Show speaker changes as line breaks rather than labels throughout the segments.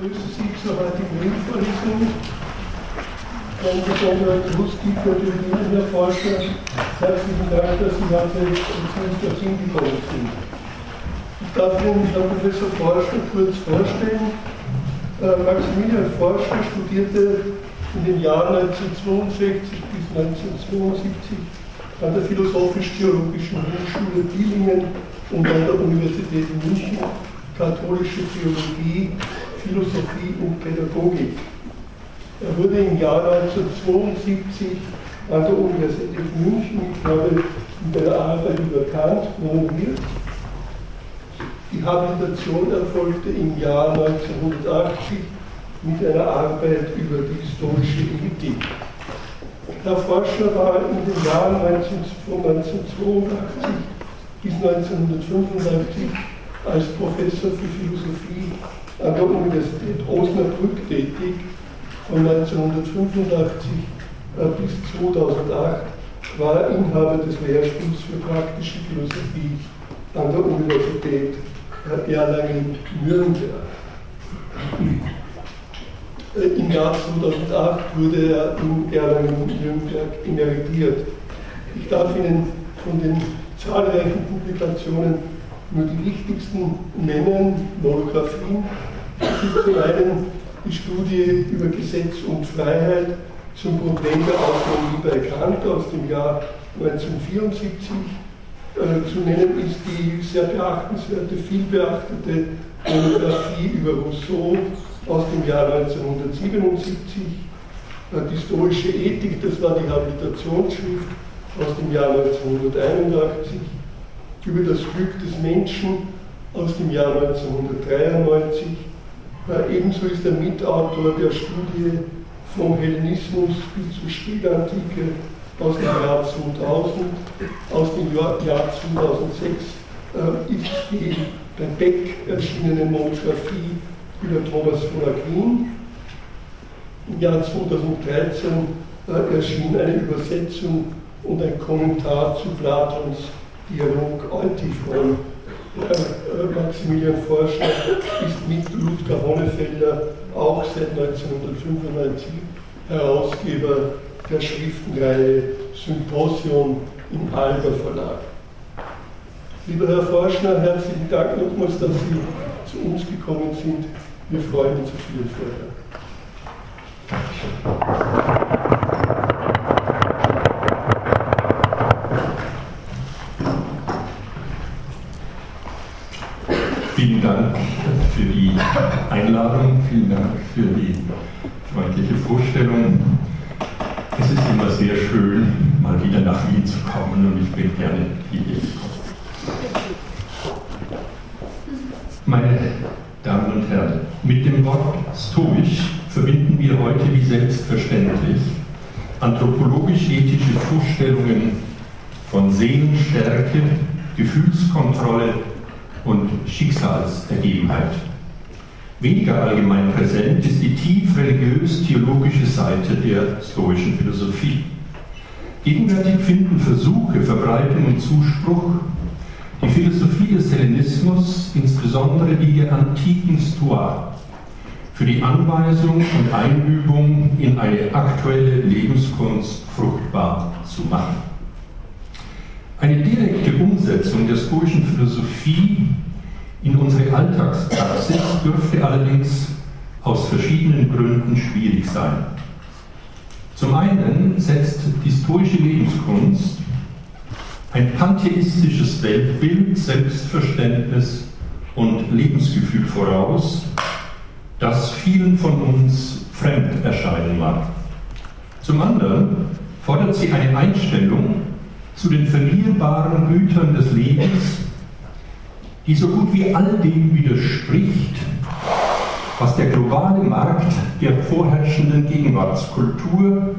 begrüße Sie zur heutigen Ringvorlesung. Besonderer Gruß gilt natürlich Ihnen, Herr Forscher. Herzlichen Dank, dass Sie heute uns dorthin gekommen sind. Ich darf Ihnen Herrn Professor Forscher kurz vorstellen. Äh, Maximilian Forscher studierte in den Jahren 1962 bis 1972 an der Philosophisch-Theologischen Hochschule Dillingen und an der Universität München katholische Theologie, Philosophie und Pädagogik. Er wurde im Jahr 1972 an der Universität München, ich glaube, mit einer Arbeit über Kant promoviert. Die Habilitation erfolgte im Jahr 1980 mit einer Arbeit über die historische Ethik. Der Forscher war in den Jahren 1982 bis 1995 als Professor für Philosophie an der Universität Osnabrück tätig. Von 1985 bis 2008 war er Inhaber des Lehrstuhls für praktische Philosophie an der Universität Erlangen-Nürnberg. Im Jahr 2008 wurde er in Erlangen-Nürnberg emeritiert. Ich darf Ihnen von den zahlreichen Publikationen nur die wichtigsten nennen, Monographien. Es ist zum einen die Studie über Gesetz und Freiheit zum Problem der Autonomie bei Kant aus dem Jahr 1974. Äh, zu nennen ist die sehr beachtenswerte, vielbeachtete Monographie über Rousseau aus dem Jahr 1977. Äh, die stoische Ethik, das war die Habilitationsschrift aus dem Jahr 1981 über das Glück des Menschen aus dem Jahr 1993. Äh, ebenso ist er Mitautor der Studie vom Hellenismus bis zur Spätantike aus dem Jahr 2000. Aus dem Jahr, Jahr 2006 äh, ist die bei Beck erschienene Monographie über Thomas von Aquin. Im Jahr 2013 äh, erschien eine Übersetzung und ein Kommentar zu Platons Dialog Antiphon. Äh, Maximilian Forscher ist mit Ludger Honnefelder auch seit 1995 Herausgeber der Schriftenreihe Symposion im Alber Verlag. Lieber Herr Forschner, herzlichen Dank nochmals, dass Sie zu uns gekommen sind. Wir freuen uns auf Ihren Vortrag.
Vielen Dank für die Einladung, vielen Dank für die freundliche Vorstellung. Es ist immer sehr schön, mal wieder nach Wien zu kommen und ich bin gerne hierher gekommen. Meine Damen und Herren, mit dem Wort stoisch verbinden wir heute wie selbstverständlich anthropologisch-ethische Vorstellungen von Seelenstärke, Gefühlskontrolle und Schicksalsergebenheit. Weniger allgemein präsent ist die tief religiös-theologische Seite der stoischen Philosophie. Gegenwärtig finden Versuche, Verbreitung und Zuspruch, die Philosophie des Hellenismus, insbesondere die der antiken Stoa, für die Anweisung und Einübung in eine aktuelle Lebenskunst fruchtbar zu machen. Eine direkte Umsetzung der stoischen Philosophie in unsere Alltagspraxis dürfte allerdings aus verschiedenen Gründen schwierig sein. Zum einen setzt die stoische Lebenskunst ein pantheistisches Weltbild, Selbstverständnis und Lebensgefühl voraus, das vielen von uns fremd erscheinen mag. Zum anderen fordert sie eine Einstellung zu den verlierbaren Gütern des Lebens, die so gut wie all dem widerspricht, was der globale Markt der vorherrschenden Gegenwartskultur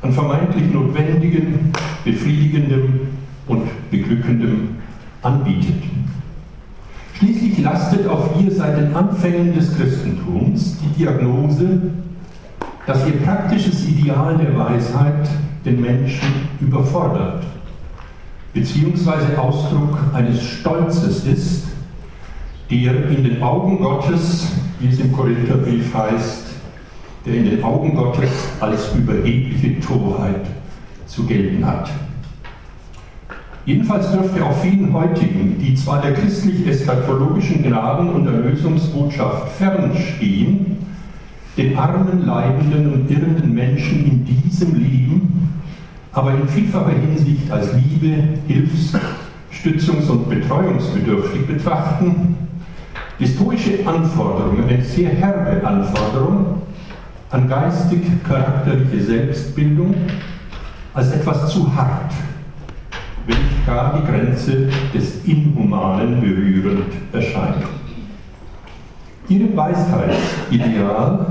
an vermeintlich notwendigem, befriedigendem und beglückendem anbietet. Schließlich lastet auf ihr seit den Anfängen des Christentums die Diagnose, dass ihr praktisches Ideal der Weisheit den Menschen überfordert, beziehungsweise Ausdruck eines Stolzes ist, der in den Augen Gottes wie es im Korintherbrief heißt, der in den Augen Gottes als überhebliche Torheit zu gelten hat. Jedenfalls dürfte auch vielen heutigen, die zwar der christlich-eschatologischen Gnaden- und Erlösungsbotschaft fernstehen, den armen, leidenden und irrenden Menschen in diesem Leben, aber in vielfacher Hinsicht als Liebe, Hilfs-, Stützungs- und Betreuungsbedürftig betrachten, die stoische Anforderung, eine sehr herbe Anforderung an geistig-charakterliche Selbstbildung als etwas zu hart, wenn nicht gar die Grenze des Inhumanen berührend erscheint. Ihrem Weisheitsideal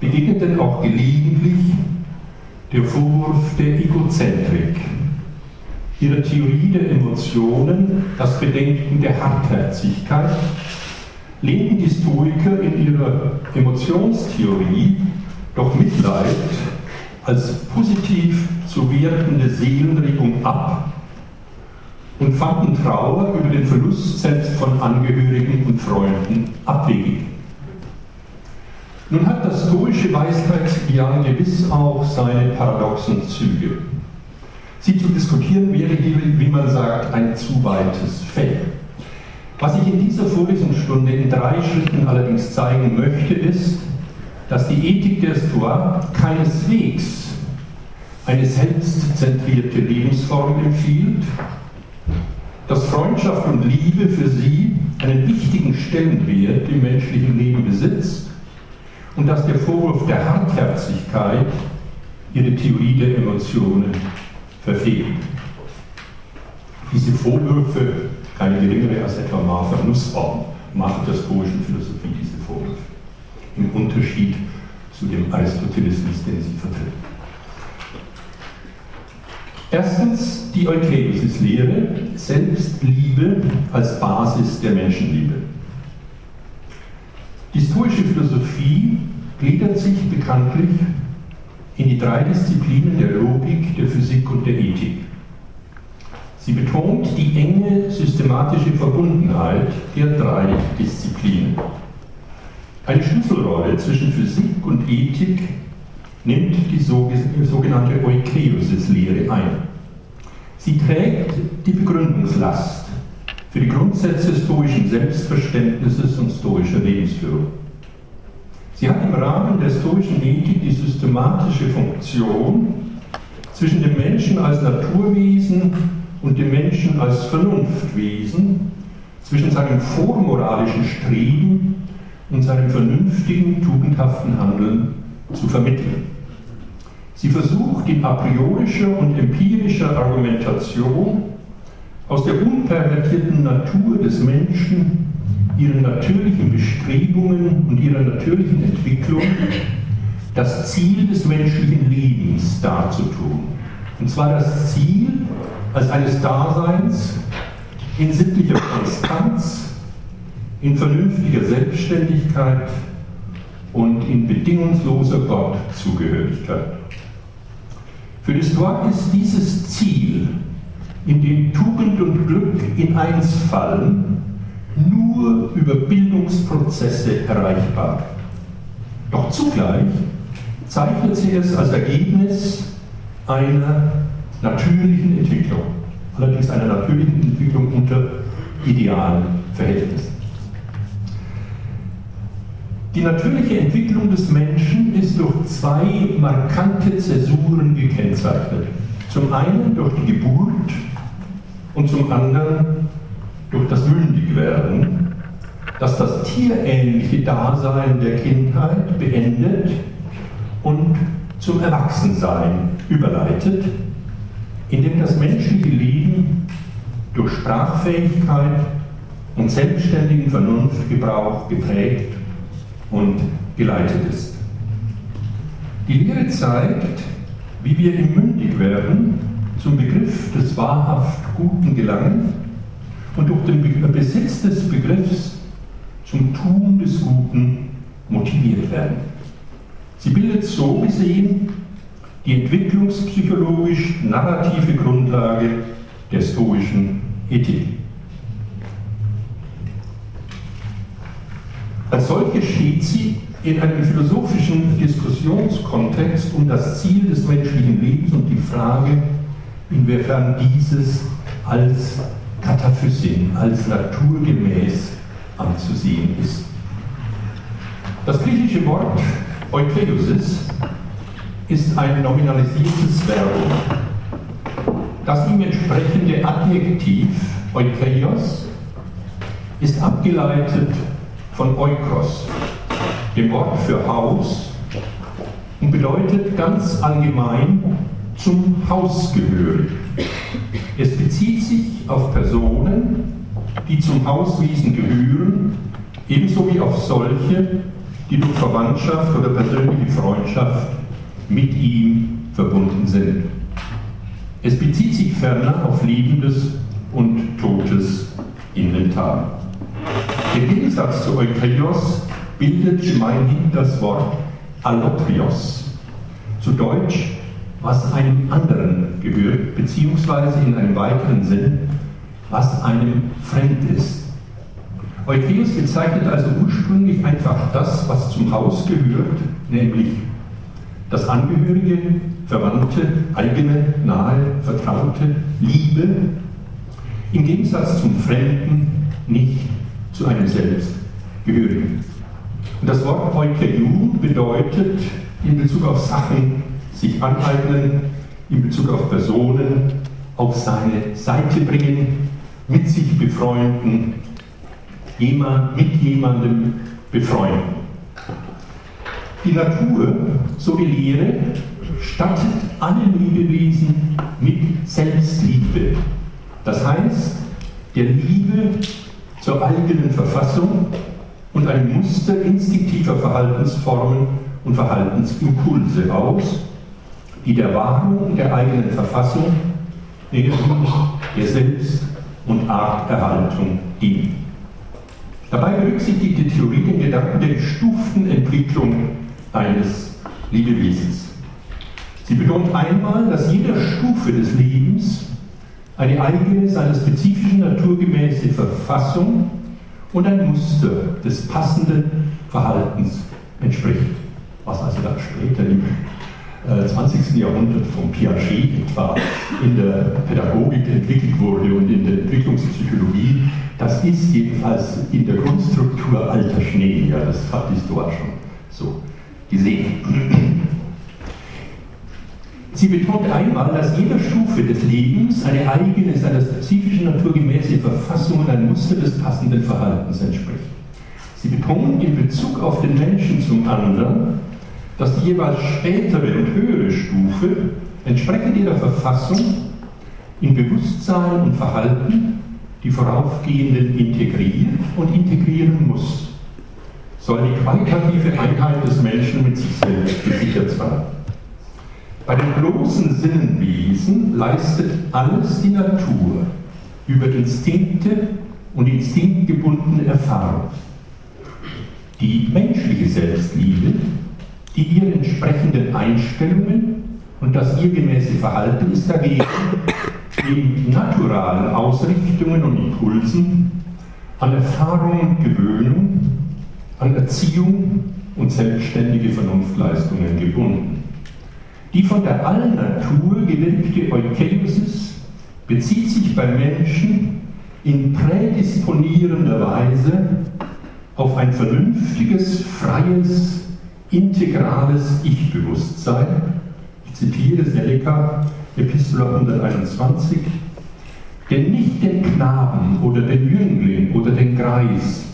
begegnet denn auch gelegentlich der Vorwurf der Egozentrik, ihrer Theorie der Emotionen das Bedenken der Hartherzigkeit, lehnten die Stoiker in ihrer Emotionstheorie doch Mitleid als positiv zu wertende Seelenregung ab und fanden Trauer über den Verlust selbst von Angehörigen und Freunden abwegig. Nun hat das stoische Weishetsideal gewiss auch seine paradoxen Züge. Sie zu diskutieren wäre hier, wie man sagt, ein zu weites Feld. Was ich in dieser Vorlesungsstunde in drei Schritten allerdings zeigen möchte, ist, dass die Ethik der Stoa keineswegs eine selbstzentrierte Lebensform empfiehlt, dass Freundschaft und Liebe für sie einen wichtigen Stellenwert im menschlichen Leben besitzt und dass der Vorwurf der Hartherzigkeit ihre Theorie der Emotionen verfehlt. Diese Vorwürfe, keine geringere als etwa Martha Nussbaum, macht der stoischen Philosophie diese Vorwürfe. Im Unterschied zu dem Aristotelismus, den sie vertritt. Erstens die Eukeiosis-Lehre, Selbstliebe als Basis der Menschenliebe. Die stoische Philosophie gliedert sich bekanntlich in die drei Disziplinen der Logik, der Physik und der Ethik. Sie betont die enge systematische Verbundenheit der drei Disziplinen. Eine Schlüsselrolle zwischen Physik und Ethik nimmt die sogenannte Oikeiosis-Lehre ein. Sie trägt die Begründungslast für die Grundsätze stoischen Selbstverständnisses und stoischer Lebensführung. Sie hat im Rahmen der stoischen Ethik die systematische Funktion, zwischen dem Menschen als Naturwesen und dem Menschen als Vernunftwesen, zwischen seinem vormoralischen Streben und seinem vernünftigen, tugendhaften Handeln zu vermitteln. Sie versucht in a priorischer und empirischer Argumentation aus der unpervertierten Natur des Menschen, ihren natürlichen Bestrebungen und ihrer natürlichen Entwicklung das Ziel des menschlichen Lebens darzutun. Und zwar das Ziel als eines Daseins in sittlicher Konstanz, in vernünftiger Selbstständigkeit und in bedingungsloser Gottzugehörigkeit. Für Stoa ist dieses Ziel, in dem Tugend und Glück in eins fallen, nur über Bildungsprozesse erreichbar. Doch zugleich zeichnet sie es als Ergebnis einer natürlichen Entwicklung, allerdings einer natürlichen Entwicklung unter idealen Verhältnissen. Die natürliche Entwicklung des Menschen ist durch zwei markante Zäsuren gekennzeichnet. Zum einen durch die Geburt und zum anderen durch das Mündigwerden, das das tierähnliche Dasein der Kindheit beendet und zum Erwachsensein überleitet, indem das menschliche Leben durch Sprachfähigkeit und selbstständigen Vernunftgebrauch geprägt und geleitet ist. Die Lehre zeigt, wie wir im Mündigwerden zum Begriff des wahrhaft Guten gelangen und durch den Besitz des Begriffs zum Tun des Guten motiviert werden. Sie bildet so gesehen die entwicklungspsychologisch narrative Grundlage der stoischen Ethik. Als solche steht sie in einem philosophischen Diskussionskontext um das Ziel des menschlichen Lebens und die Frage, inwiefern dieses als Kataphysin, als naturgemäß anzusehen ist. Das griechische Wort Eukeiusis ist ein nominalisiertes Verb. Das ihm entsprechende Adjektiv Eukeios ist abgeleitet von Eukos, dem Wort für Haus, und bedeutet ganz allgemein zum Haus gehörig. Es bezieht sich auf Personen, die zum Hauswesen gehören, ebenso wie auf solche, die durch Verwandtschaft oder persönliche Freundschaft mit ihm verbunden sind. Es bezieht sich ferner auf lebendes und totes Inventar. Im Gegensatz zu Eukaios bildet gemeinhin das Wort Allotrios, zu Deutsch, was einem anderen gehört, beziehungsweise in einem weiteren Sinn, was einem fremd ist. Euphäus bezeichnet also ursprünglich einfach das, was zum Haus gehört, nämlich das Angehörige, Verwandte, eigene, nahe, Vertraute, Liebe, im Gegensatz zum Fremden nicht zu einem selbst gehörigen. Und das Wort Eukeiu bedeutet in Bezug auf Sachen sich aneignen, in Bezug auf Personen auf seine Seite bringen, mit sich befreunden, jemand, mit jemandem befreunden. Die Natur, so die Lehre, stattet alle Lebewesen mit Selbstliebe. Das heißt, der Liebe zur eigenen Verfassung und ein Muster instinktiver Verhaltensformen und Verhaltensimpulse aus, die der Wahrung der eigenen Verfassung, nämlich der Selbst- und Arterhaltung dienen. Dabei berücksichtigt die Theorie den Gedanken der gestuften Entwicklung eines Lebewesens. Sie betont einmal, dass jeder Stufe des Lebens eine eigene, seiner spezifischen naturgemäße Verfassung und ein Muster des passenden Verhaltens entspricht, was also dann später im 20. Äh, Jahrhundert von Piaget etwa in der Pädagogik entwickelt wurde und in der Entwicklungspsychologie, das ist jedenfalls in der Grundstruktur alter Schnee, ja, das hat die dort schon so gesehen. Sie betont einmal, dass jeder Stufe des Lebens eine eigene, seiner spezifischen naturgemäße Verfassung und ein Muster des passenden Verhaltens entspricht. Sie betont in Bezug auf den Menschen zum anderen, dass die jeweils spätere und höhere Stufe entsprechend ihrer Verfassung in Bewusstsein und Verhalten die voraufgehenden integriert und integrieren muss. Soll die qualitative Einheit des Menschen mit sich selbst gesichert sein. Bei den bloßen Sinnenwesen leistet alles die Natur über Instinkte und instinktgebundene Erfahrung. Die menschliche Selbstliebe die ihr entsprechenden Einstellungen und das ihr gemäße Verhalten ist dagegen in naturalen Ausrichtungen und Impulsen an Erfahrung und Gewöhnung, an Erziehung und selbstständige Vernunftleistungen gebunden. Die von der Allnatur gewirkte Eukeusis bezieht sich bei Menschen in prädisponierender Weise auf ein vernünftiges, freies, integrales Ich-Bewusstsein. Ich zitiere Seneca, Epistola 121. Denn nicht den Knaben oder den Jüngling oder den Greis,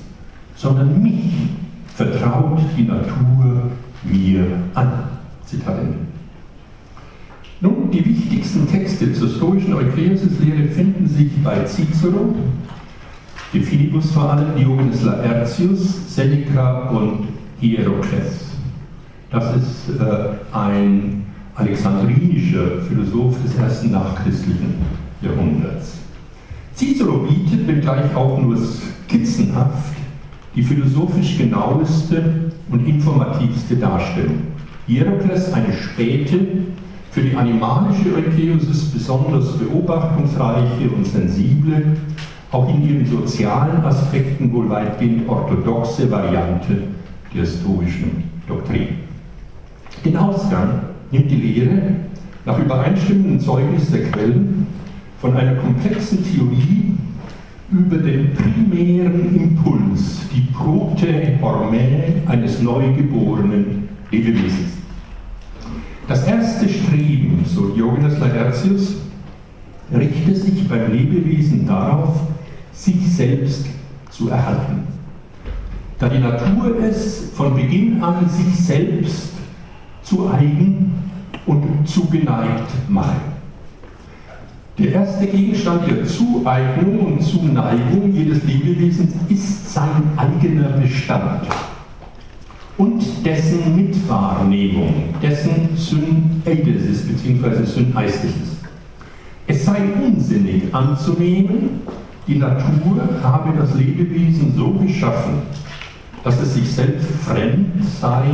sondern mich vertraut die Natur mir an. Zitat Ende. Nun, die wichtigsten Texte zur stoischen Eukreusis-Lehre finden sich bei Cicero, de Finibus vor allem, Diogenes Laertius, Seneca und Hierokles. Das ist äh, ein alexandrinischer Philosoph des ersten nachchristlichen Jahrhunderts. Cicero bietet, wenngleich auch nur skizzenhaft, die philosophisch genaueste und informativste Darstellung. Hierokles eine späte, für die animalische Eutheusis besonders beobachtungsreiche und sensible, auch in ihren sozialen Aspekten wohl weitgehend orthodoxe Variante der stoischen Doktrin. Den Ausgang nimmt die Lehre nach übereinstimmendem Zeugnis der Quellen von einer komplexen Theorie über den primären Impuls, die Prote Hormäe eines neugeborenen Lebewesens. Das erste Streben, so Diogenes Laertius, richtet sich beim Lebewesen darauf, sich selbst zu erhalten. Da die Natur es von Beginn an sich selbst zu eigen und zugeneigt mache. Der erste Gegenstand der Zueignung und Zuneigung jedes Lebewesens ist sein eigener Bestand und dessen Mitwahrnehmung, dessen Syneidesis bzw. Syneistisis. Es sei unsinnig anzunehmen, die Natur habe das Lebewesen so geschaffen, dass es sich selbst fremd sei,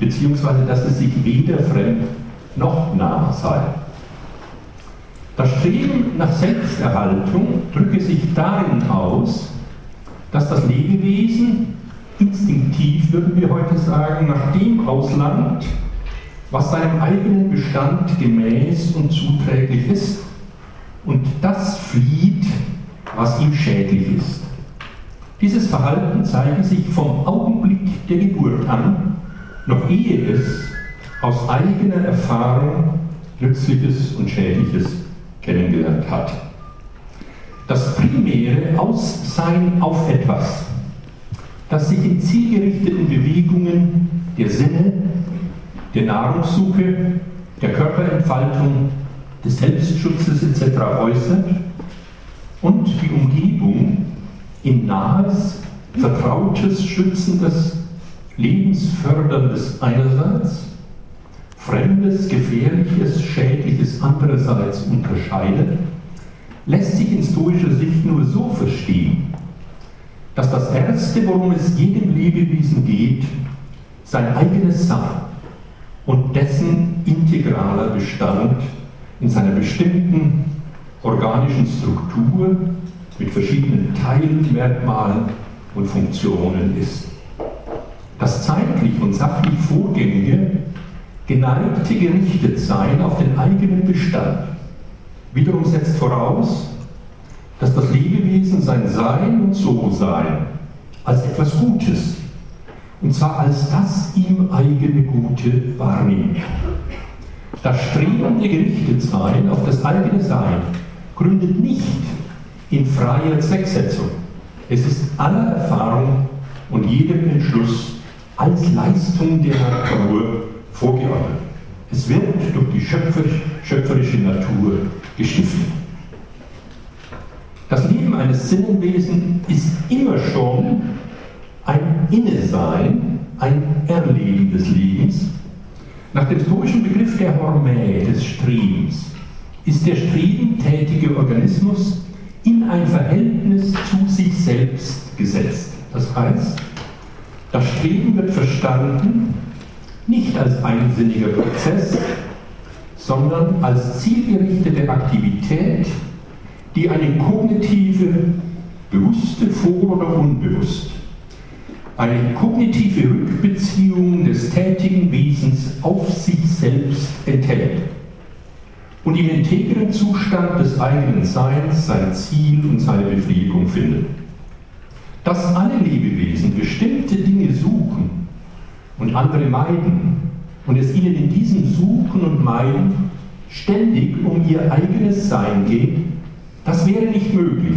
beziehungsweise dass es sich weder fremd noch nah sei. Das Streben nach Selbsterhaltung drücke sich darin aus, dass das Lebewesen instinktiv, würden wir heute sagen, nach dem auslangt, was seinem eigenen Bestand gemäß und zuträglich ist und das flieht, was ihm schädlich ist. Dieses Verhalten zeige sich vom Augenblick der Geburt an, noch ehe es aus eigener Erfahrung Nützliches und Schädliches kennengelernt hat. Das primäre Aussein auf etwas, das sich in zielgerichteten Bewegungen der Sinne, der Nahrungssuche, der Körperentfaltung, des Selbstschutzes etc. äußert und die Umgebung in nahes, vertrautes, schützendes, lebensförderndes einerseits Fremdes, Gefährliches, Schädliches andererseits unterscheidet, lässt sich in stoischer Sicht nur so verstehen, dass das Erste, worum es jedem Lebewesen geht, sein eigenes Sein und dessen integraler Bestand in seiner bestimmten organischen Struktur mit verschiedenen Teilmerkmalen und Funktionen ist. Das zeitlich und sachlich Vorgängige geneigte Gerichtetsein auf den eigenen Bestand wiederum setzt voraus, dass das Lebewesen sein Sein und So-Sein als etwas Gutes, und zwar als das ihm eigene Gute wahrnimmt. Das strebende Gerichtetsein auf das eigene Sein gründet nicht in freier Zwecksetzung. Es ist aller Erfahrung und jedem Entschluss als Leistung der Natur vorgeordnet. Es wird durch die schöpferisch, schöpferische Natur gestiftet. Das Leben eines Sinnenwesens ist immer schon ein Innesein, ein Erleben des Lebens. Nach dem stoischen Begriff der Hormäe, des Strebens, ist der strebentätige Organismus in ein Verhältnis zu sich selbst gesetzt. Das heißt, das Streben wird verstanden nicht als einsinniger Prozess, sondern als zielgerichtete Aktivität, die eine kognitive, bewusste vor- oder unbewusst, eine kognitive Rückbeziehung des tätigen Wesens auf sich selbst enthält und im integren Zustand des eigenen Seins sein Ziel und seine Befriedigung findet. Dass alle Lebewesen bestimmte Dinge suchen und andere meiden und es ihnen in diesem Suchen und Meiden ständig um ihr eigenes Sein geht, das wäre nicht möglich,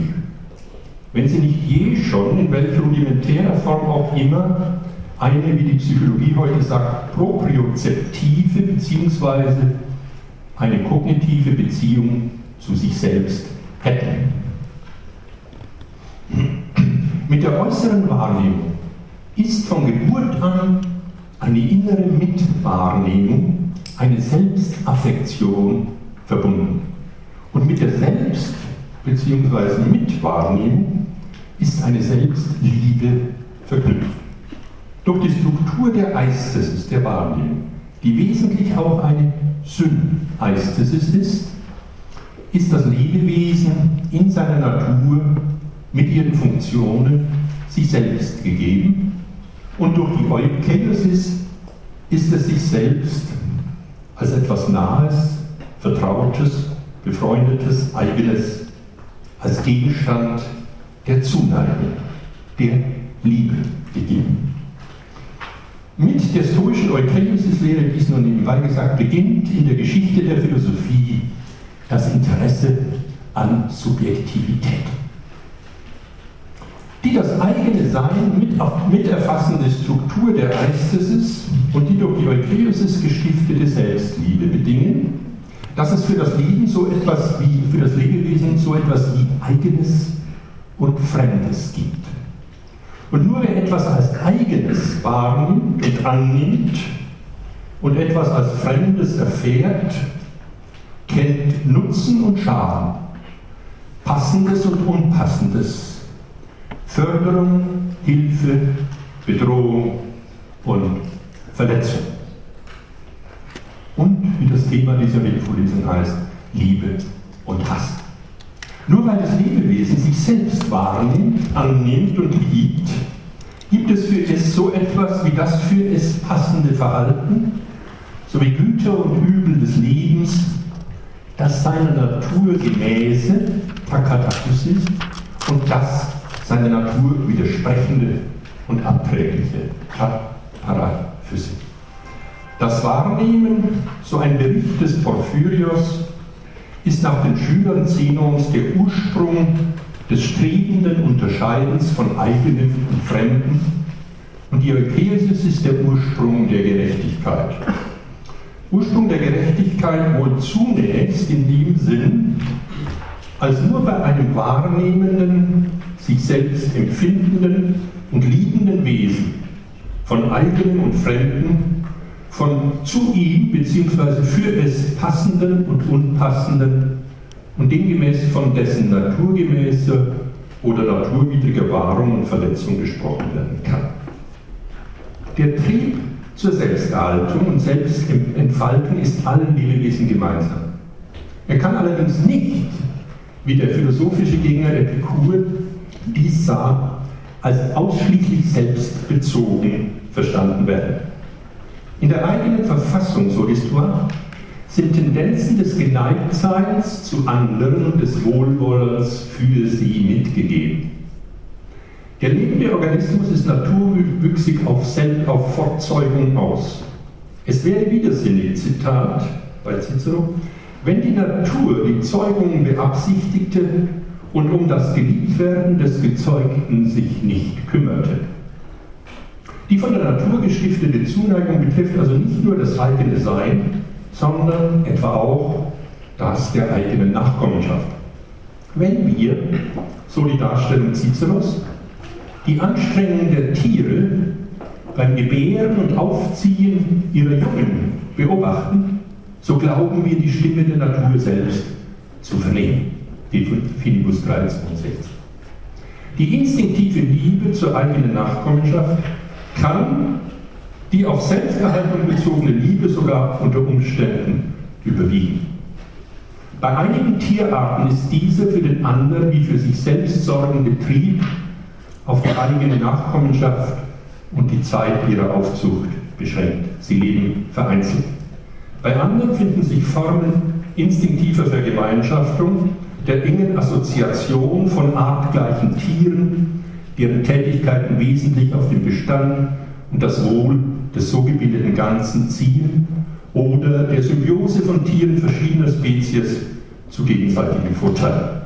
wenn sie nicht je schon, in welcher rudimentärer Form auch immer, eine, wie die Psychologie heute sagt, propriozeptive bzw. eine kognitive Beziehung zu sich selbst hätten. Mit der äußeren Wahrnehmung ist von Geburt an eine innere Mitwahrnehmung, eine Selbstaffektion verbunden. Und mit der Selbst- bzw. Mitwahrnehmung ist eine Selbstliebe verknüpft. Durch die Struktur der Eistesis, der Wahrnehmung, die wesentlich auch eine Syneistesis ist, ist das Lebewesen in seiner Natur mit ihren Funktionen sich selbst gegeben und durch die Eukenesis ist es sich selbst als etwas Nahes, Vertrautes, Befreundetes, Eigenes, als Gegenstand der Zuneigung, der Liebe gegeben. Mit der stoischen Eukenesis-Lehre, dies nur nebenbei gesagt, beginnt in der Geschichte der Philosophie das Interesse an Subjektivität, die das eigene Sein mit, mit erfassende Struktur der Geistes ist und die durch die Eukenesis gestiftete Selbstliebe bedingen, dass es für das Leben so etwas wie, für das Lebewesen so etwas wie Eigenes und Fremdes gibt. Und nur wer etwas als Eigenes wahrnimmt und annimmt und etwas als Fremdes erfährt, kennt Nutzen und Schaden, Passendes und Unpassendes, Förderung, Hilfe, Bedrohung und Verletzung. Und wie das Thema dieser Vorlesung heißt, Liebe und Hass. Nur weil das Lebewesen sich selbst wahrnimmt, annimmt und liebt, gibt es für es so etwas wie das für es passende Verhalten, sowie Güter und Übel des Lebens, das seiner Natur gemäße Takatakus ist und das seiner Natur widersprechende und abträgliche Paraphysik. Das Wahrnehmen, so ein Bericht des Porphyrios, ist nach den Schülern Zenons der Ursprung des strebenden Unterscheidens von eigenem und Fremden und die Eukesis ist der Ursprung der Gerechtigkeit. Ursprung der Gerechtigkeit wohl zunächst in dem Sinn, als nur bei einem wahrnehmenden, sich selbst empfindenden und liebenden Wesen von eigenem und Fremden, von zu ihm bzw. für es passenden und unpassenden und demgemäß von dessen naturgemäßer oder naturwidriger Wahrung und Verletzung gesprochen werden kann. Der Trieb zur Selbsterhaltung und Selbstentfaltung ist allen Lebewesen gemeinsam. Er kann allerdings nicht, wie der philosophische Gegner Epikur dies sah, als ausschließlich selbstbezogen verstanden werden. In der eigenen Verfassung, so Histoire, sind Tendenzen des Geneigtseins zu anderen und des Wohlwollens für sie mitgegeben. Der lebende Organismus ist naturwüchsig auf, Sel auf Fortzeugung aus. Es wäre widersinnig, Zitat bei Cicero, wenn die Natur die Zeugung beabsichtigte und um das Geliebtwerden des Gezeugten sich nicht kümmerte. Die von der Natur gestiftete Zuneigung betrifft also nicht nur das eigene Sein, sondern etwa auch das der eigenen Nachkommenschaft. Wenn wir, so die Darstellung Ciceros, die Anstrengungen der Tiere beim Gebären und Aufziehen ihrer Jungen beobachten, so glauben wir die Stimme der Natur selbst zu vernehmen. Die Finibus 362. Die instinktive Liebe zur eigenen Nachkommenschaft kann die auf Selbsterhaltung bezogene Liebe sogar unter Umständen überwiegen. Bei einigen Tierarten ist diese für den anderen wie für sich selbst sorgende Trieb auf die eigene Nachkommenschaft und die Zeit ihrer Aufzucht beschränkt. Sie leben vereinzelt. Bei anderen finden sich Formen instinktiver Vergemeinschaftung, der engen Assoziation von artgleichen Tieren, deren Tätigkeiten wesentlich auf den Bestand und das Wohl des so gebildeten Ganzen zielen, oder der Symbiose von Tieren verschiedener Spezies zu gegenseitigem Vorteil.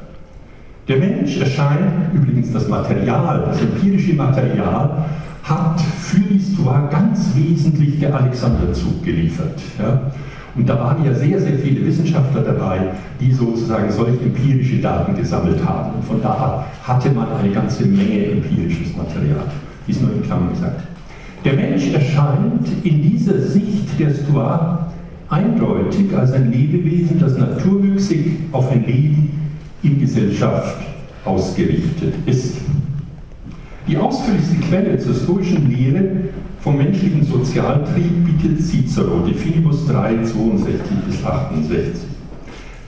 Der Mensch erscheint, übrigens das Material, das empirische Material, hat für l'Histoire ganz wesentlich der Alexanderzug geliefert. Ja. Und da waren ja sehr, sehr viele Wissenschaftler dabei, die sozusagen solche empirische Daten gesammelt haben. Und von da hatte man eine ganze Menge empirisches Material. Dies nur in Klammern gesagt. Der Mensch erscheint in dieser Sicht der Stoa eindeutig als ein Lebewesen, das naturwüchsig auf ein Leben in Gesellschaft ausgerichtet ist. Die ausführlichste Quelle zur stoischen Lehre vom menschlichen Sozialtrieb bietet Cicero, de Finibus 3, 62 bis 68.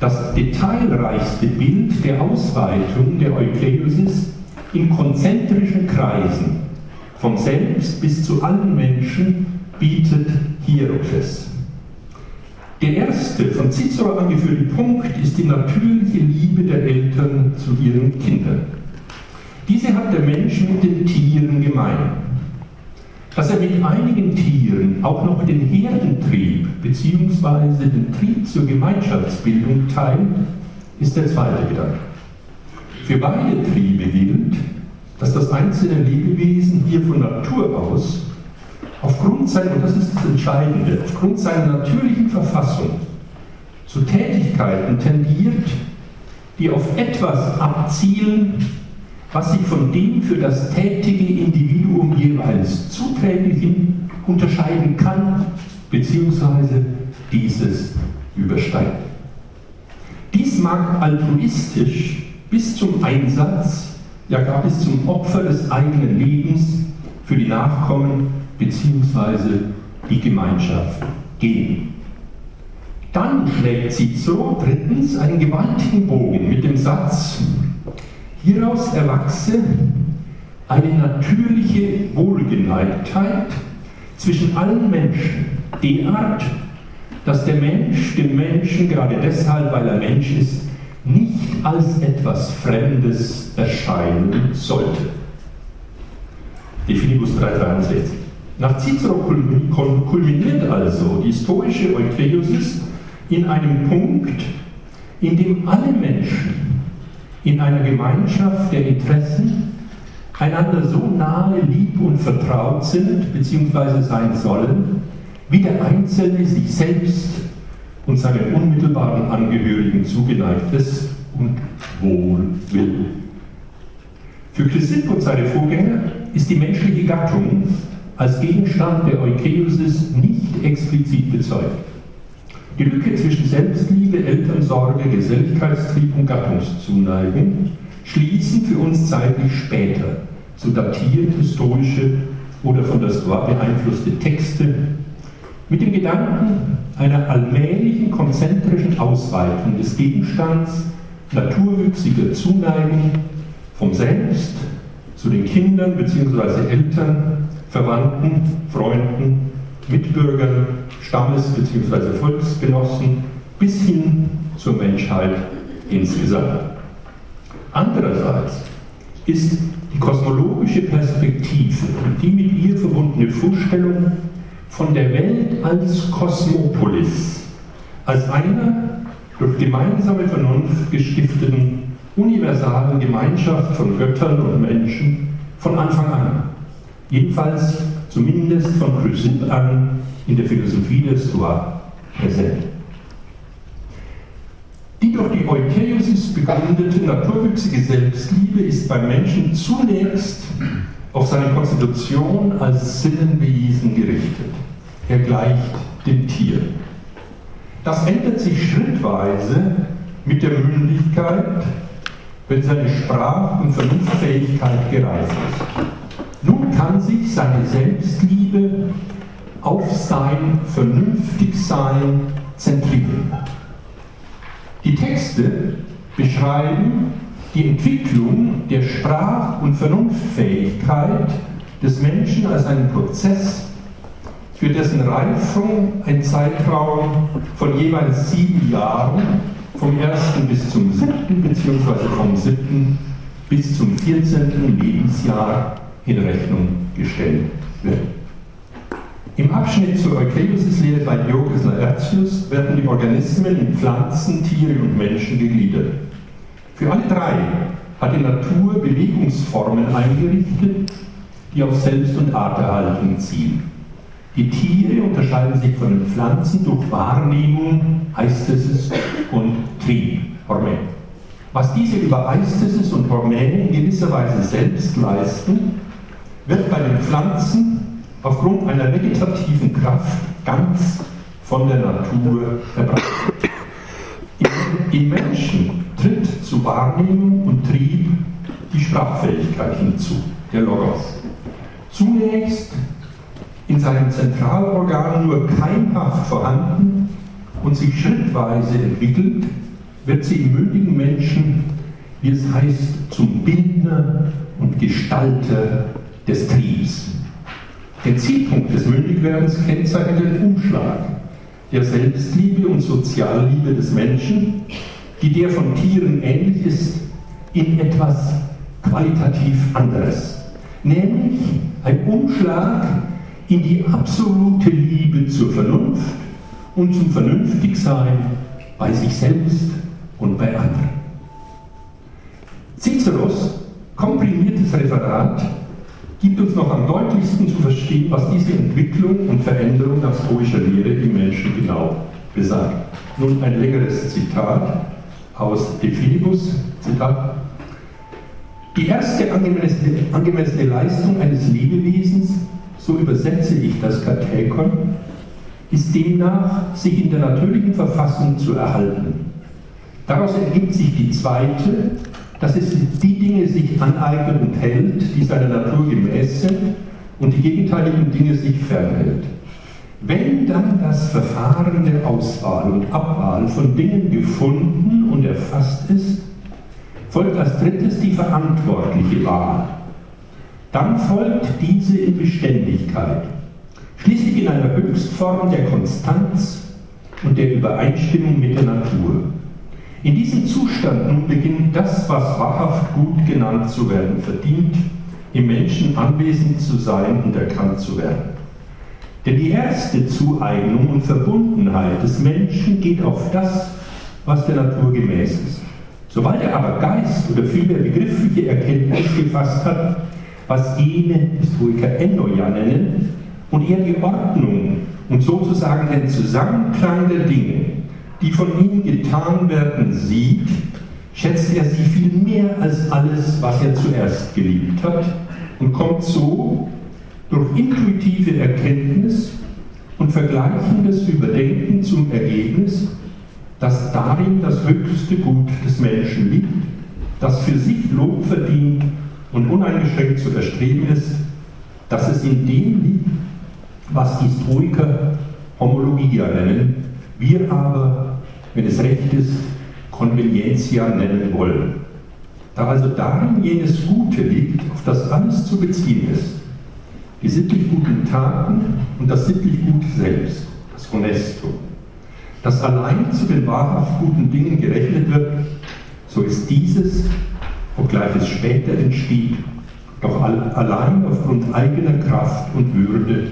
das detailreichste Bild der Ausweitung der Eukleusis in konzentrischen Kreisen, vom Selbst bis zu allen Menschen, bietet Hierokles. Der erste von Cicero angeführte Punkt ist die natürliche Liebe der Eltern zu ihren Kindern. Diese hat der Mensch mit den Tieren gemein. Dass er mit einigen Tieren auch noch den Herdentrieb bzw. den Trieb zur Gemeinschaftsbildung teilt, ist der zweite Gedanke. Für beide Triebe gilt, dass das einzelne Lebewesen hier von Natur aus aufgrund seiner, und das ist das Entscheidende, aufgrund seiner natürlichen Verfassung zu Tätigkeiten tendiert, die auf etwas abzielen, was sich von dem für das tätige Individuum jeweils zuträglichen unterscheiden kann, beziehungsweise dieses übersteigt. Dies mag altruistisch bis zum Einsatz, ja gar bis zum Opfer des eigenen Lebens für die Nachkommen bzw. die Gemeinschaft gehen. Dann schlägt Cicero drittens einen gewaltigen Bogen mit dem Satz, hieraus erwachse eine natürliche Wohlgeneigtheit zwischen allen Menschen, derart, dass der Mensch dem Menschen gerade deshalb, weil er Mensch ist, nicht als etwas Fremdes erscheinen sollte. Definibus 363. Nach Cicero kulminiert also die historische Eukleusis in einem Punkt, in dem alle Menschen in einer Gemeinschaft der Interessen einander so nahe lieb und vertraut sind bzw. sein sollen, wie der Einzelne sich selbst und seinen unmittelbaren Angehörigen zugeneigt ist und wohl will. Für Chrysipp und seine Vorgänger ist die menschliche Gattung als Gegenstand der Eukeiosis nicht explizit bezeugt. Die Lücke zwischen Selbstliebe, Elternsorge, Geselligkeitstrieb und Gattungszuneigung schließen für uns zeitlich später zu datiert historische oder von der Stoa beeinflusste Texte mit dem Gedanken einer allmählichen konzentrischen Ausweitung des Gegenstands naturwüchsiger Zuneigung vom Selbst zu den Kindern bzw. Eltern, Verwandten, Freunden, Mitbürgern, Stammes- bzw. Volksgenossen bis hin zur Menschheit insgesamt. Andererseits ist die kosmologische Perspektive und die mit ihr verbundene Vorstellung von der Welt als Kosmopolis, als einer durch gemeinsame Vernunft gestifteten universalen Gemeinschaft von Göttern und Menschen von Anfang an. Jedenfalls zumindest von Chrysipp an in der Philosophie der Stoa präsent. Die durch die Eukeiosis begründete naturwüchsige Selbstliebe ist beim Menschen zunächst auf seine Konstitution als Sinnenwesen gerichtet. Er gleicht dem Tier. Das ändert sich schrittweise mit der Mündigkeit, wenn seine Sprach- und Vernunftfähigkeit gereift ist. Nun kann sich seine Selbstliebe auf sein Vernünftigsein zentrieren. Die Texte beschreiben die Entwicklung der Sprach- und Vernunftfähigkeit des Menschen als einen Prozess, für dessen Reifung ein Zeitraum von jeweils sieben Jahren, vom ersten bis zum siebten, beziehungsweise vom siebten bis zum vierzehnten Lebensjahr in Rechnung gestellt wird. Im Abschnitt zur Eukleusis-Lehre bei Diogenes Laertius werden die Organismen in Pflanzen, Tiere und Menschen gegliedert. Für alle drei hat die Natur Bewegungsformen eingerichtet, die auf Selbst- und Arterhaltung zielen. Die Tiere unterscheiden sich von den Pflanzen durch Wahrnehmung, Eistesis und Trieb, Hormone. Was diese über Eistesis und Hormone in gewisser Weise selbst leisten, wird bei den Pflanzen aufgrund einer vegetativen Kraft ganz von der Natur erbracht. Im Menschen tritt zu Wahrnehmung und Trieb die Sprachfähigkeit hinzu, der Logos. Zunächst in seinem Zentralorgan nur keimhaft vorhanden und sich schrittweise entwickelt, wird sie im mündigen Menschen, wie es heißt, zum Bildner und Gestalter des Triebs. Den Zielpunkt des Mündigwerdens kennzeichnet den Umschlag der Selbstliebe und Sozialliebe des Menschen, die der von Tieren ähnlich ist, in etwas qualitativ anderes, nämlich ein Umschlag in die absolute Liebe zur Vernunft und zum Vernünftigsein bei sich selbst und bei anderen. Ciceros komprimiertes Referat gibt uns noch am deutlichsten zu verstehen, was diese Entwicklung und Veränderung nach stoischer Lehre im Menschen genau besagt. Nun ein längeres Zitat aus De Filibus, Zitat. Die erste angemessene, angemessene Leistung eines Lebewesens, so übersetze ich das Kathekon, ist demnach, sich in der natürlichen Verfassung zu erhalten. Daraus ergibt sich die zweite, dass es die Dinge sich aneignet und hält, die seiner Natur gemäß sind und die gegenteiligen Dinge sich fernhält. Wenn dann das Verfahren der Auswahl und Abwahl von Dingen gefunden und erfasst ist, folgt als drittes die verantwortliche Wahl. Dann folgt diese in Beständigkeit, schließlich in einer Höchstform der Konstanz und der Übereinstimmung mit der Natur. In diesem Zustand nun beginnt das, was wahrhaft gut genannt zu werden verdient, im Menschen anwesend zu sein und erkannt zu werden. Denn die erste Zueignung und Verbundenheit des Menschen geht auf das, was der Natur gemäß ist. Sobald er aber Geist oder vielmehr begriffliche Erkenntnis gefasst hat, was jene Stoiker Ennoia nennen, und er die Ordnung und sozusagen den Zusammenklang der Dinge die von ihm getan werden sieht, schätzt er sie viel mehr als alles, was er zuerst geliebt hat und kommt so durch intuitive Erkenntnis und vergleichendes Überdenken zum Ergebnis, dass darin das höchste Gut des Menschen liegt, das für sich Lob verdient und uneingeschränkt zu erstreben ist, dass es in dem liegt, was die Stoiker Homologia nennen, wir aber wenn es recht ist, Convenientia nennen wollen. Da also darin jenes Gute liegt, auf das alles zu beziehen ist, die sittlich guten Taten und das sittlich Gute selbst, das Honesto, das allein zu den wahrhaft guten Dingen gerechnet wird, so ist dieses, obgleich es später entsteht, doch allein aufgrund eigener Kraft und Würde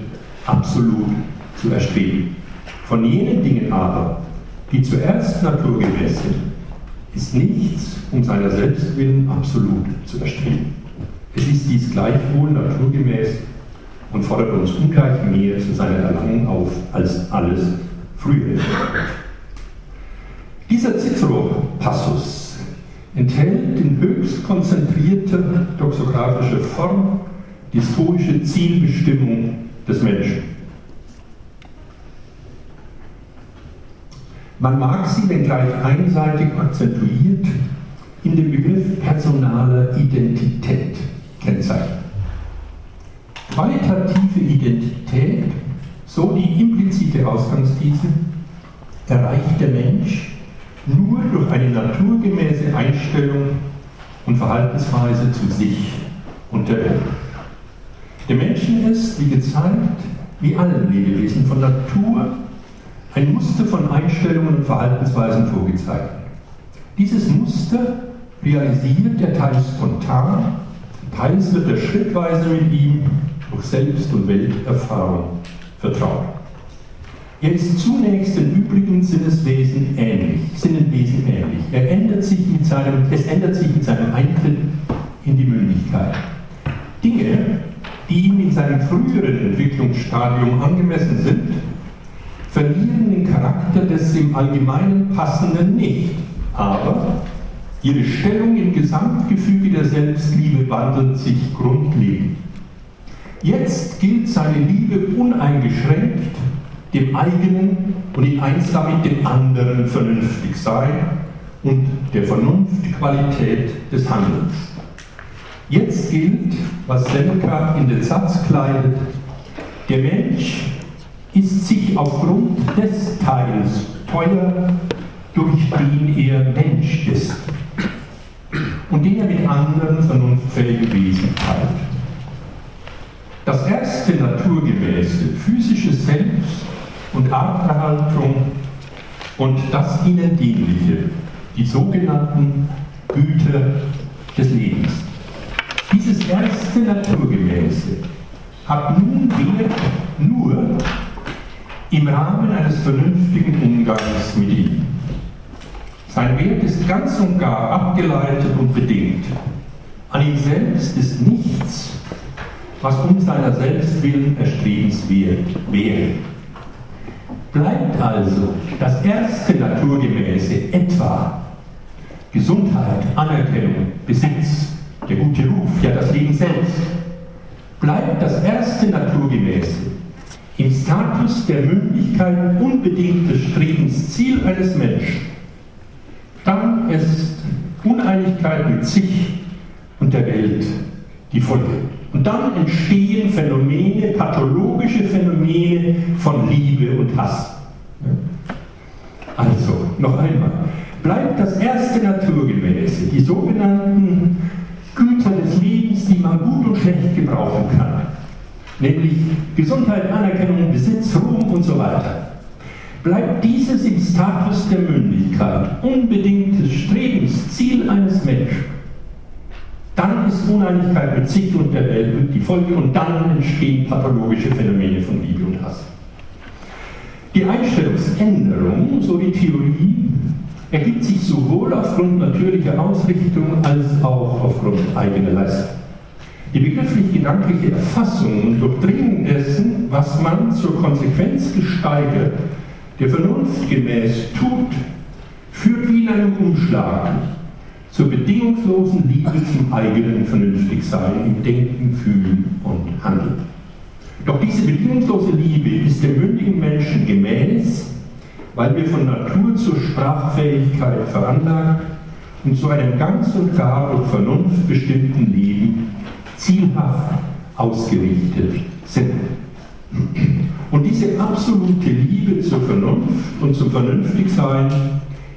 absolut zu erstreben. Von jenen Dingen aber, die zuerst naturgemäß sind, ist nichts um seiner selbst willen absolut zu erstreben. Es ist dies gleichwohl naturgemäß und fordert uns ungleich mehr zu seiner Erlangung auf als alles frühere. Dieser Cicero-Passus enthält in höchst konzentrierter doxographischer Form die stoische Zielbestimmung des Menschen. Man mag sie, wenngleich einseitig akzentuiert, in dem Begriff personaler Identität kennzeichnen. Qualitative Identität, so die implizite Ausgangsthese, erreicht der Mensch nur durch eine naturgemäße Einstellung und Verhaltensweise zu sich und der Welt. Der Menschen ist, wie gezeigt, wie allen Lebewesen von Natur ein Muster von Einstellungen und Verhaltensweisen vorgezeigt. Dieses Muster realisiert er teils spontan, teils wird er schrittweise mit ihm durch Selbst- und Welterfahrung vertraut. Er ist zunächst den übrigen Sinneswesen ähnlich, Sinnenwesen ähnlich. Er ändert sich mit seinem, es ändert sich mit seinem Eintritt in die Mündigkeit. Dinge, die ihm in seinem früheren Entwicklungsstadium angemessen sind, verlieren Charakter des im Allgemeinen Passenden nicht, aber ihre Stellung im Gesamtgefüge der Selbstliebe wandelt sich grundlegend. Jetzt gilt seine Liebe uneingeschränkt dem eigenen und in eins damit dem anderen vernünftig sein und der Vernunftqualität des Handelns. Jetzt gilt, was Seneca in den Satz kleidet, der Mensch ist sich aufgrund des Teils teuer durch den er Mensch ist und den er mit anderen vernunftfähigen Wesen teilt. Das erste naturgemäße physische Selbst und Arterhaltung und das ihnen dienliche, die sogenannten Güter des Lebens. Dieses erste Naturgemäße hat nun Wert nur im Rahmen eines vernünftigen Umgangs mit ihm. Sein Wert ist ganz und gar abgeleitet und bedingt. An ihm selbst ist nichts, was um seiner selbst willen erstrebenswert wäre. Bleibt also das erste Naturgemäße etwa Gesundheit, Anerkennung, Besitz, der gute Ruf, ja das Leben selbst, bleibt das erste Naturgemäße im Status der Mündigkeit unbedingtes Strebensziel eines Menschen, dann ist Uneinigkeit mit sich und der Welt die Folge. Und dann entstehen Phänomene, pathologische Phänomene von Liebe und Hass. Also, noch einmal, bleibt das erste Naturgemäße, die sogenannten Güter des Lebens, die man gut und schlecht gebrauchen kann, nämlich Gesundheit, Anerkennung, Besitz, Ruhm und so weiter. Bleibt dieses im Status der Mündigkeit unbedingtes Strebensziel eines Menschen, dann ist Uneinigkeit mit sich und der Welt die Folge und dann entstehen pathologische Phänomene von Liebe und Hass. Die Einstellungsänderung, so die Theorie, ergibt sich sowohl aufgrund natürlicher Ausrichtung als auch aufgrund eigener Leistung. Die begrifflich-gedankliche Erfassung und Durchdringung dessen, was man zur Konsequenz gesteigert, der Vernunft gemäß tut, führt wie in einem Umschlag zur bedingungslosen Liebe zum eigenen Vernünftigsein im Denken, Fühlen und Handeln. Doch diese bedingungslose Liebe ist dem mündigen Menschen gemäß, weil wir von Natur zur Sprachfähigkeit veranlagt und zu einem ganz und gar durch Vernunft bestimmten Leben zielhaft ausgerichtet sind. Und diese absolute Liebe zur Vernunft und zum Vernünftigsein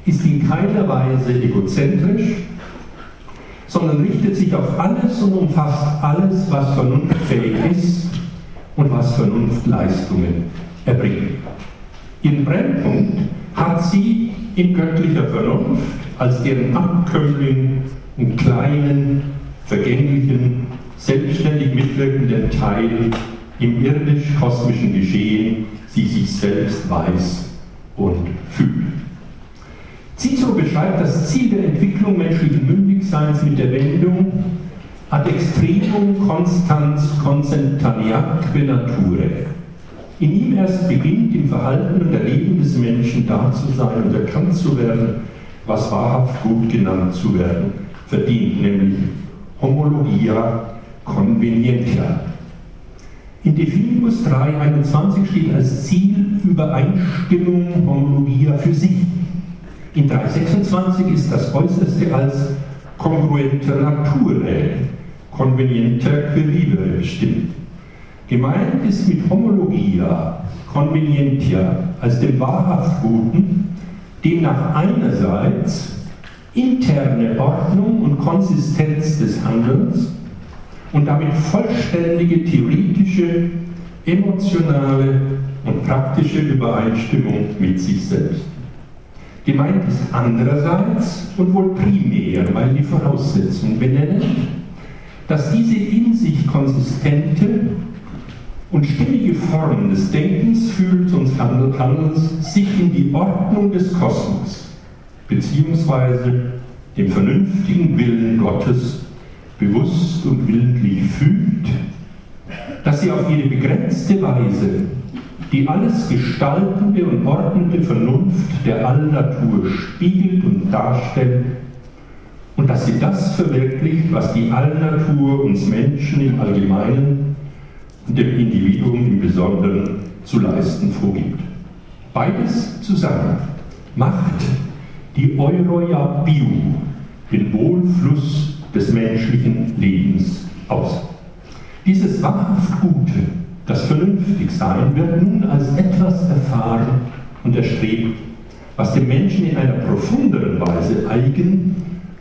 ist in keiner Weise egozentrisch, sondern richtet sich auf alles und umfasst alles, was vernunftfähig ist und was Vernunftleistungen erbringt. Ihren Brennpunkt hat sie in göttlicher Vernunft als deren Abkömmling und kleinen, vergänglichen, selbstständig mitwirkenden Teil im irdisch-kosmischen Geschehen sie sich selbst weiß und fühlt. Cicero beschreibt das Ziel der Entwicklung menschlichen Mündigseins mit der Wendung ad extremum constans consentaniaque nature. In ihm erst beginnt im Verhalten und Erleben des Menschen da zu sein und erkannt zu werden, was wahrhaft gut genannt zu werden verdient, nämlich Homologia convenientia. In Definimus 3.21 steht als Ziel Übereinstimmung Homologia für sich. In 326 ist das Äußerste als kongruenter Nature, convenienter Queribere bestimmt. Gemeint ist mit Homologia, convenientia, als dem wahrhaft Guten, demnach einerseits interne Ordnung und Konsistenz des Handelns und damit vollständige theoretische, emotionale und praktische Übereinstimmung mit sich selbst. Gemeint ist andererseits und wohl primär, weil die Voraussetzung benennt, dass diese in sich konsistente und stimmige Form des Denkens, Fühlens und Handelns sich in die Ordnung des Kosmos beziehungsweise dem vernünftigen Willen Gottes bewusst und willentlich fühlt, dass sie auf ihre begrenzte Weise die alles gestaltende und ordnende Vernunft der Allnatur spiegelt und darstellt und dass sie das verwirklicht, was die Allnatur uns Menschen im Allgemeinen und dem Individuum im Besonderen zu leisten vorgibt. Beides zusammen macht die Euroja Bio, den Wohlfluss des menschlichen Lebens aus. Dieses wahrhaft Gute, das Vernünftigsein wird nun als etwas erfahren und erstrebt, was dem Menschen in einer profunderen Weise eigen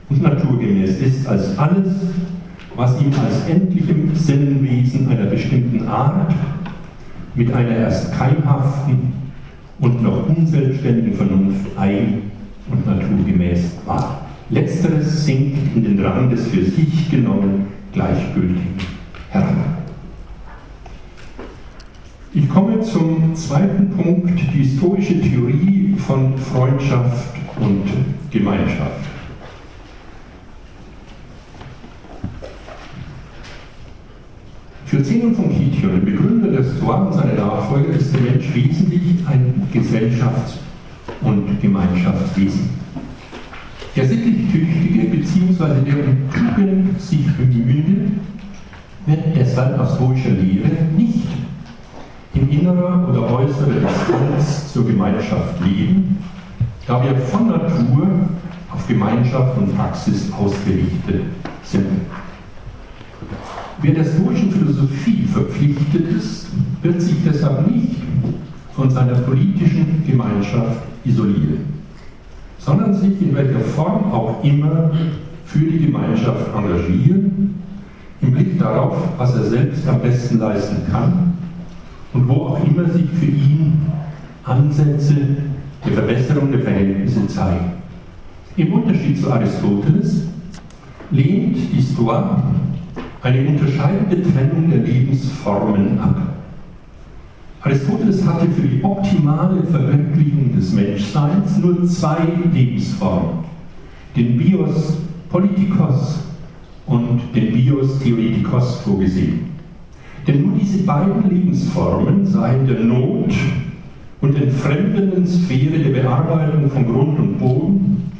und naturgemäß ist als alles, was ihm als endlichem Sinnenwesen einer bestimmten Art mit einer erst keimhaften und noch unselbstständigen Vernunft ein- und naturgemäß war. Letzteres sinkt in den Rang des für sich genommen Gleichgültigen heran. Ich komme zum zweiten Punkt, die historische Theorie von Freundschaft und Gemeinschaft. Für Zenon von Kition, den Begründer des Stoa und seine Nachfolger, ist der Mensch wesentlich ein Gesellschafts- und Gemeinschaftswesen. Der sittlich Tüchtige bzw. der um Tugend sich bemühende wird deshalb aus stoischer Lehre nicht in innerer oder äußerer Distanz zur Gemeinschaft leben, da wir von Natur auf Gemeinschaft und Praxis ausgerichtet sind. Wer der stoischen Philosophie verpflichtet ist, wird sich deshalb nicht von seiner politischen Gemeinschaft isolieren, sondern sich in welcher Form auch immer für die Gemeinschaft engagieren, im Blick darauf, was er selbst am besten leisten kann und wo auch immer sich für ihn Ansätze der Verbesserung der Verhältnisse zeigen. Im Unterschied zu Aristoteles lehnt die Stoa eine unterscheidende Trennung der Lebensformen ab. Aristoteles hatte für die optimale Verwirklichung des Menschseins nur zwei Lebensformen, den Bios Politikos und den Bios Theoretikos vorgesehen. Denn nur diese beiden Lebensformen seien der Not und entfremdenden Sphäre der Bearbeitung von Grund und Boden,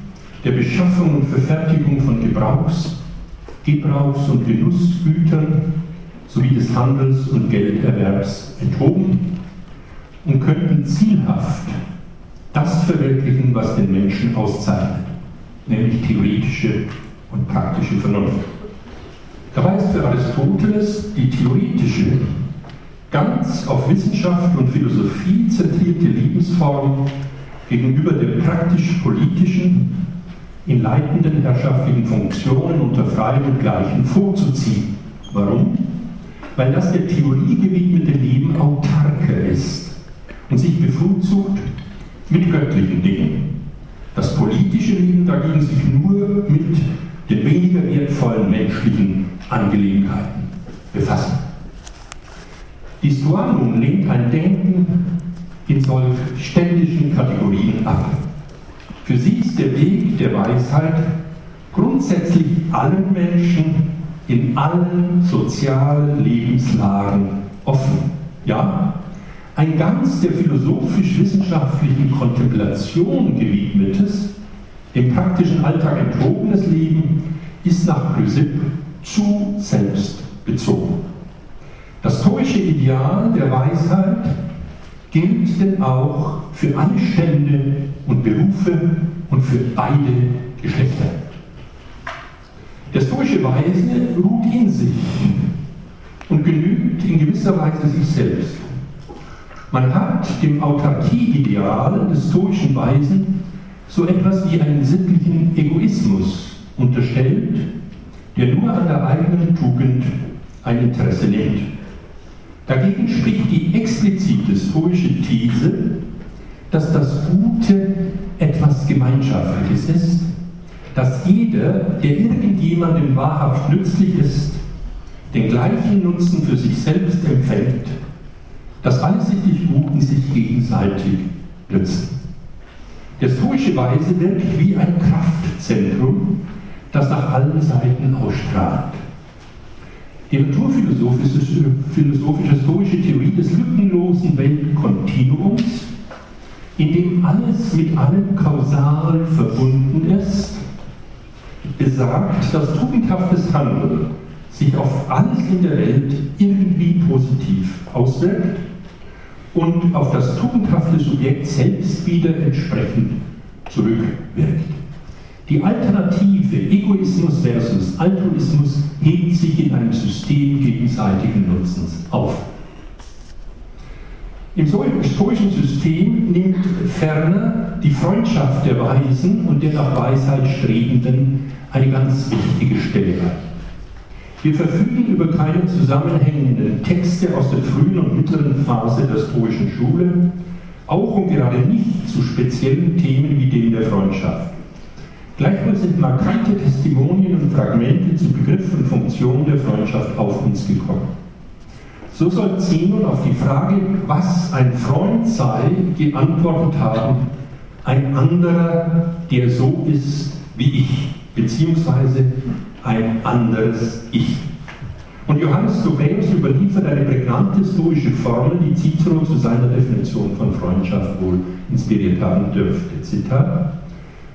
der Beschaffung und Verfertigung von Gebrauchs, Gebrauchs- und Genussgütern sowie des Handels und Gelderwerbs enthoben und könnten zielhaft das verwirklichen, was den Menschen auszeichnet, nämlich theoretische und praktische Vernunft. Dabei ist für Aristoteles die theoretische, ganz auf Wissenschaft und Philosophie zentrierte Lebensform gegenüber der praktisch-politischen in leitenden herrschaftlichen Funktionen unter Freien und Gleichen vorzuziehen. Warum? Weil das der Theorie gewidmete Leben autarker ist und sich bevorzugt mit göttlichen Dingen. Das politische Leben dagegen sich nur mit den weniger wertvollen menschlichen Angelegenheiten befassen. Die Stoa nun lehnt ein Denken in solch ständischen Kategorien ab. Für sie ist der Weg der Weisheit grundsätzlich allen Menschen in allen sozialen Lebenslagen offen. Ja, ein ganz der philosophisch-wissenschaftlichen Kontemplation gewidmetes, dem praktischen Alltag enthobenes Leben ist nach Chrysipp zu selbstbezogen. Das stoische Ideal der Weisheit gilt denn auch für alle Stände und Berufe und für beide Geschlechter. Der stoische Weise ruht in sich und genügt in gewisser Weise sich selbst. Man hat dem Autarkie-Ideal des stoischen Weisen so etwas wie einen sittlichen Egoismus unterstellt, der nur an der eigenen Tugend ein Interesse nimmt. Dagegen spricht die explizite stoische These, dass das Gute etwas Gemeinschaftliches ist, dass jeder, der irgendjemandem wahrhaft nützlich ist, den gleichen Nutzen für sich selbst empfängt, dass alle sittlich Guten sich gegenseitig nützen. Der stoische Weise wirkt wie ein Kraftzentrum, das nach allen Seiten ausstrahlt. Die naturphilosophische philosophische stoische Theorie des lückenlosen Weltkontinuums, in dem alles mit allem kausal verbunden besagt, dass tugendhaftes Handeln sich auf alles in der Welt irgendwie positiv auswirkt und auf das tugendhafte Subjekt selbst wieder entsprechend zurückwirkt. Die Alternative Egoismus versus Altruismus hebt sich in einem System gegenseitigen Nutzens auf. Im stoischen System nimmt ferner die Freundschaft der Weisen und der nach Weisheit Strebenden eine ganz wichtige Stelle ein. Wir verfügen über keine zusammenhängenden Texte aus der frühen und mittleren Phase der stoischen Schule, auch und gerade nicht zu speziellen Themen wie dem der Freundschaft. Gleichwohl sind markante Testimonien und Fragmente zu Begriff und Funktion der Freundschaft auf uns gekommen. So soll Zenon auf die Frage, was ein Freund sei, geantwortet haben, ein anderer, der so ist wie ich, beziehungsweise ein anderes Ich. Und Johannes Dobäus überliefert eine prägnante stoische Formel, die Cicero zu seiner Definition von Freundschaft wohl inspiriert haben dürfte. Zitat: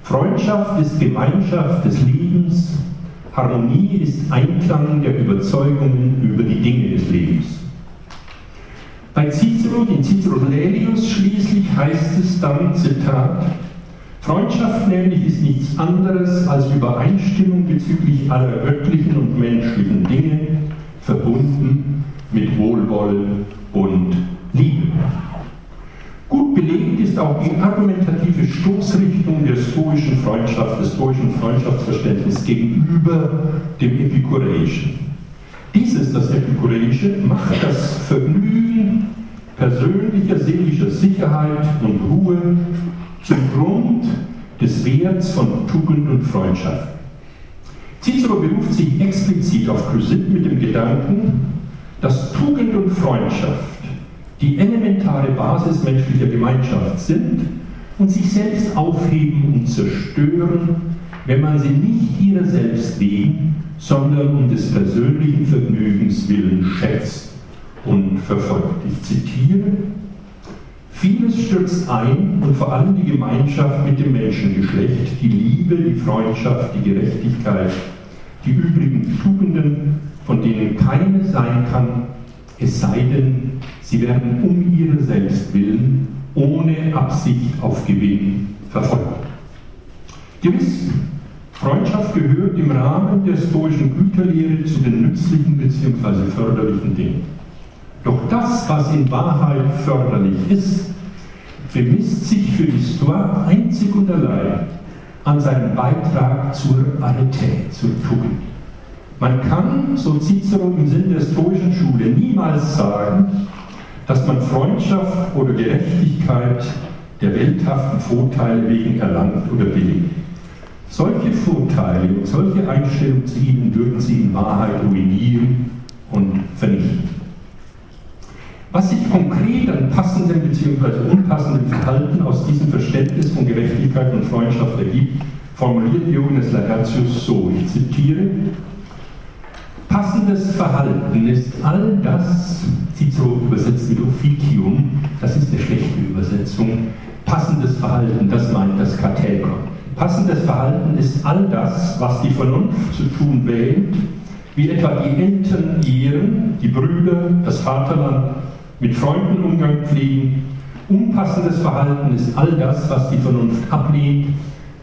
Freundschaft ist Gemeinschaft des Lebens, Harmonie ist Einklang der Überzeugungen über die Dinge des Lebens. Bei Cicero, den Cicero Laelius schließlich, heißt es dann, Zitat, Freundschaft nämlich ist nichts anderes als Übereinstimmung bezüglich aller göttlichen und menschlichen Dinge, verbunden mit Wohlwollen und Liebe. Gut belegt ist auch die argumentative Stoßrichtung der stoischen Freundschaft, des stoischen Freundschaftsverständnisses gegenüber dem Epikureischen. Dieses, das Epikureische, macht das Vergnügen persönlicher seelischer Sicherheit und Ruhe zum Grund des Werts von Tugend und Freundschaft. Cicero beruft sich explizit auf Chrysit mit dem Gedanken, dass Tugend und Freundschaft die elementare Basis menschlicher Gemeinschaft sind und sich selbst aufheben und zerstören, wenn man sie nicht ihrer selbst wegen, sondern um des persönlichen Vergnügens willen schätzt und verfolgt. Ich zitiere, Vieles stürzt ein und vor allem die Gemeinschaft mit dem Menschengeschlecht, die Liebe, die Freundschaft, die Gerechtigkeit, die übrigen Tugenden, von denen keine sein kann, es sei denn, sie werden um ihre selbst willen, ohne Absicht auf Gewinn verfolgt. Gewiss, Freundschaft gehört im Rahmen der stoischen Güterlehre zu den nützlichen bzw. förderlichen Dingen. Doch das, was in Wahrheit förderlich ist, bemisst sich für die Stoa einzig und allein an seinem Beitrag zur Arete, zur Tugend. Man kann, so Cicero im Sinn der stoischen Schule, niemals sagen, dass man Freundschaft oder Gerechtigkeit der welthaften Vorteile wegen erlangt oder billigt. Solche Vorteile und solche Einstellungen zu ihnen würden sie in Wahrheit ruinieren und vernichten. Was sich konkret an passendem bzw. unpassendem Verhalten aus diesem Verständnis von Gerechtigkeit und Freundschaft ergibt, formuliert Johannes Laertius so, ich zitiere, Passendes Verhalten ist all das, Cicero übersetzt mit Officium, das ist eine schlechte Übersetzung, passendes Verhalten, das meint das Kathäkon. Passendes Verhalten ist all das, was die Vernunft zu tun wählt, wie etwa die Eltern ehren, die Brüder, das Vaterland, mit Freunden Umgang pflegen. Unpassendes Verhalten ist all das, was die Vernunft ablehnt,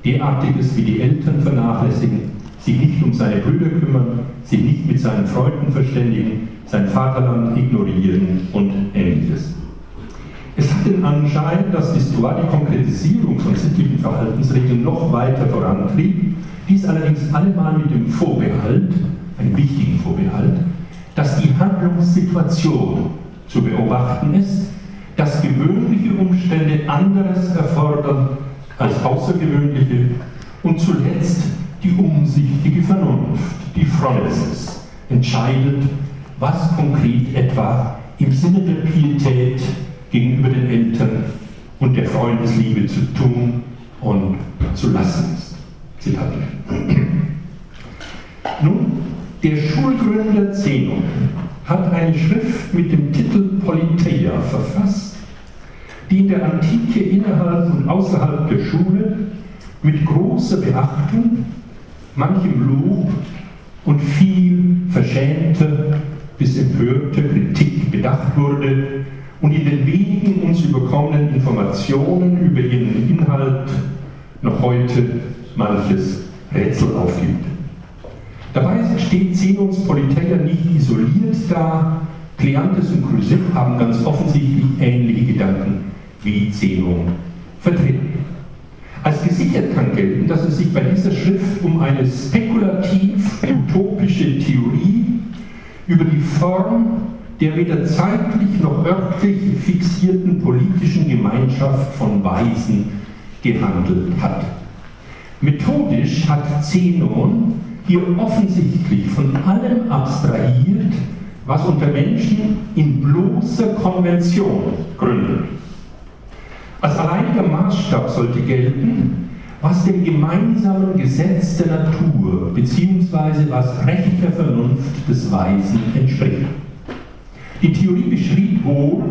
derartiges wie die Eltern vernachlässigen, sich nicht um seine Brüder kümmern, sich nicht mit seinen Freunden verständigen, sein Vaterland ignorieren und ähnliches. Es hat den Anschein, dass die Stoa die Konkretisierung von sittlichen Verhaltensregeln noch weiter vorantrieb, dies allerdings allemal mit dem Vorbehalt, einem wichtigen Vorbehalt, dass die Handlungssituation zu beobachten ist, dass gewöhnliche Umstände anderes erfordern als außergewöhnliche und zuletzt die umsichtige Vernunft, die Phronesis, entscheidet, was konkret etwa im Sinne der Pietät gegenüber den Eltern und der Freundesliebe zu tun und zu lassen ist. Zitat. Nun, der Schulgründer Zenon hat eine Schrift mit dem Titel Politeia verfasst, die in der Antike innerhalb und außerhalb der Schule mit großer Beachtung, manchem Lob und viel verschämter bis empörter Kritik bedacht wurde und in den wenigen uns überkommenen Informationen über ihren Inhalt noch heute manches Rätsel aufgibt. Dabei steht Zenons Politeia nicht isoliert da. Kleantes und Chrysipp haben ganz offensichtlich ähnliche wie Zenon vertreten. Als gesichert kann gelten, dass es sich bei dieser Schrift um eine spekulativ-utopische Theorie über die Form der weder zeitlich noch örtlich fixierten politischen Gemeinschaft von Weisen gehandelt hat. Methodisch hat Zenon hier offensichtlich von allem abstrahiert, was unter Menschen in bloßer Konvention gründet. Als alleiniger Maßstab sollte gelten, was dem gemeinsamen Gesetz der Natur bzw. was rechter Vernunft des Weisen entspricht. Die Theorie beschrieb wohl,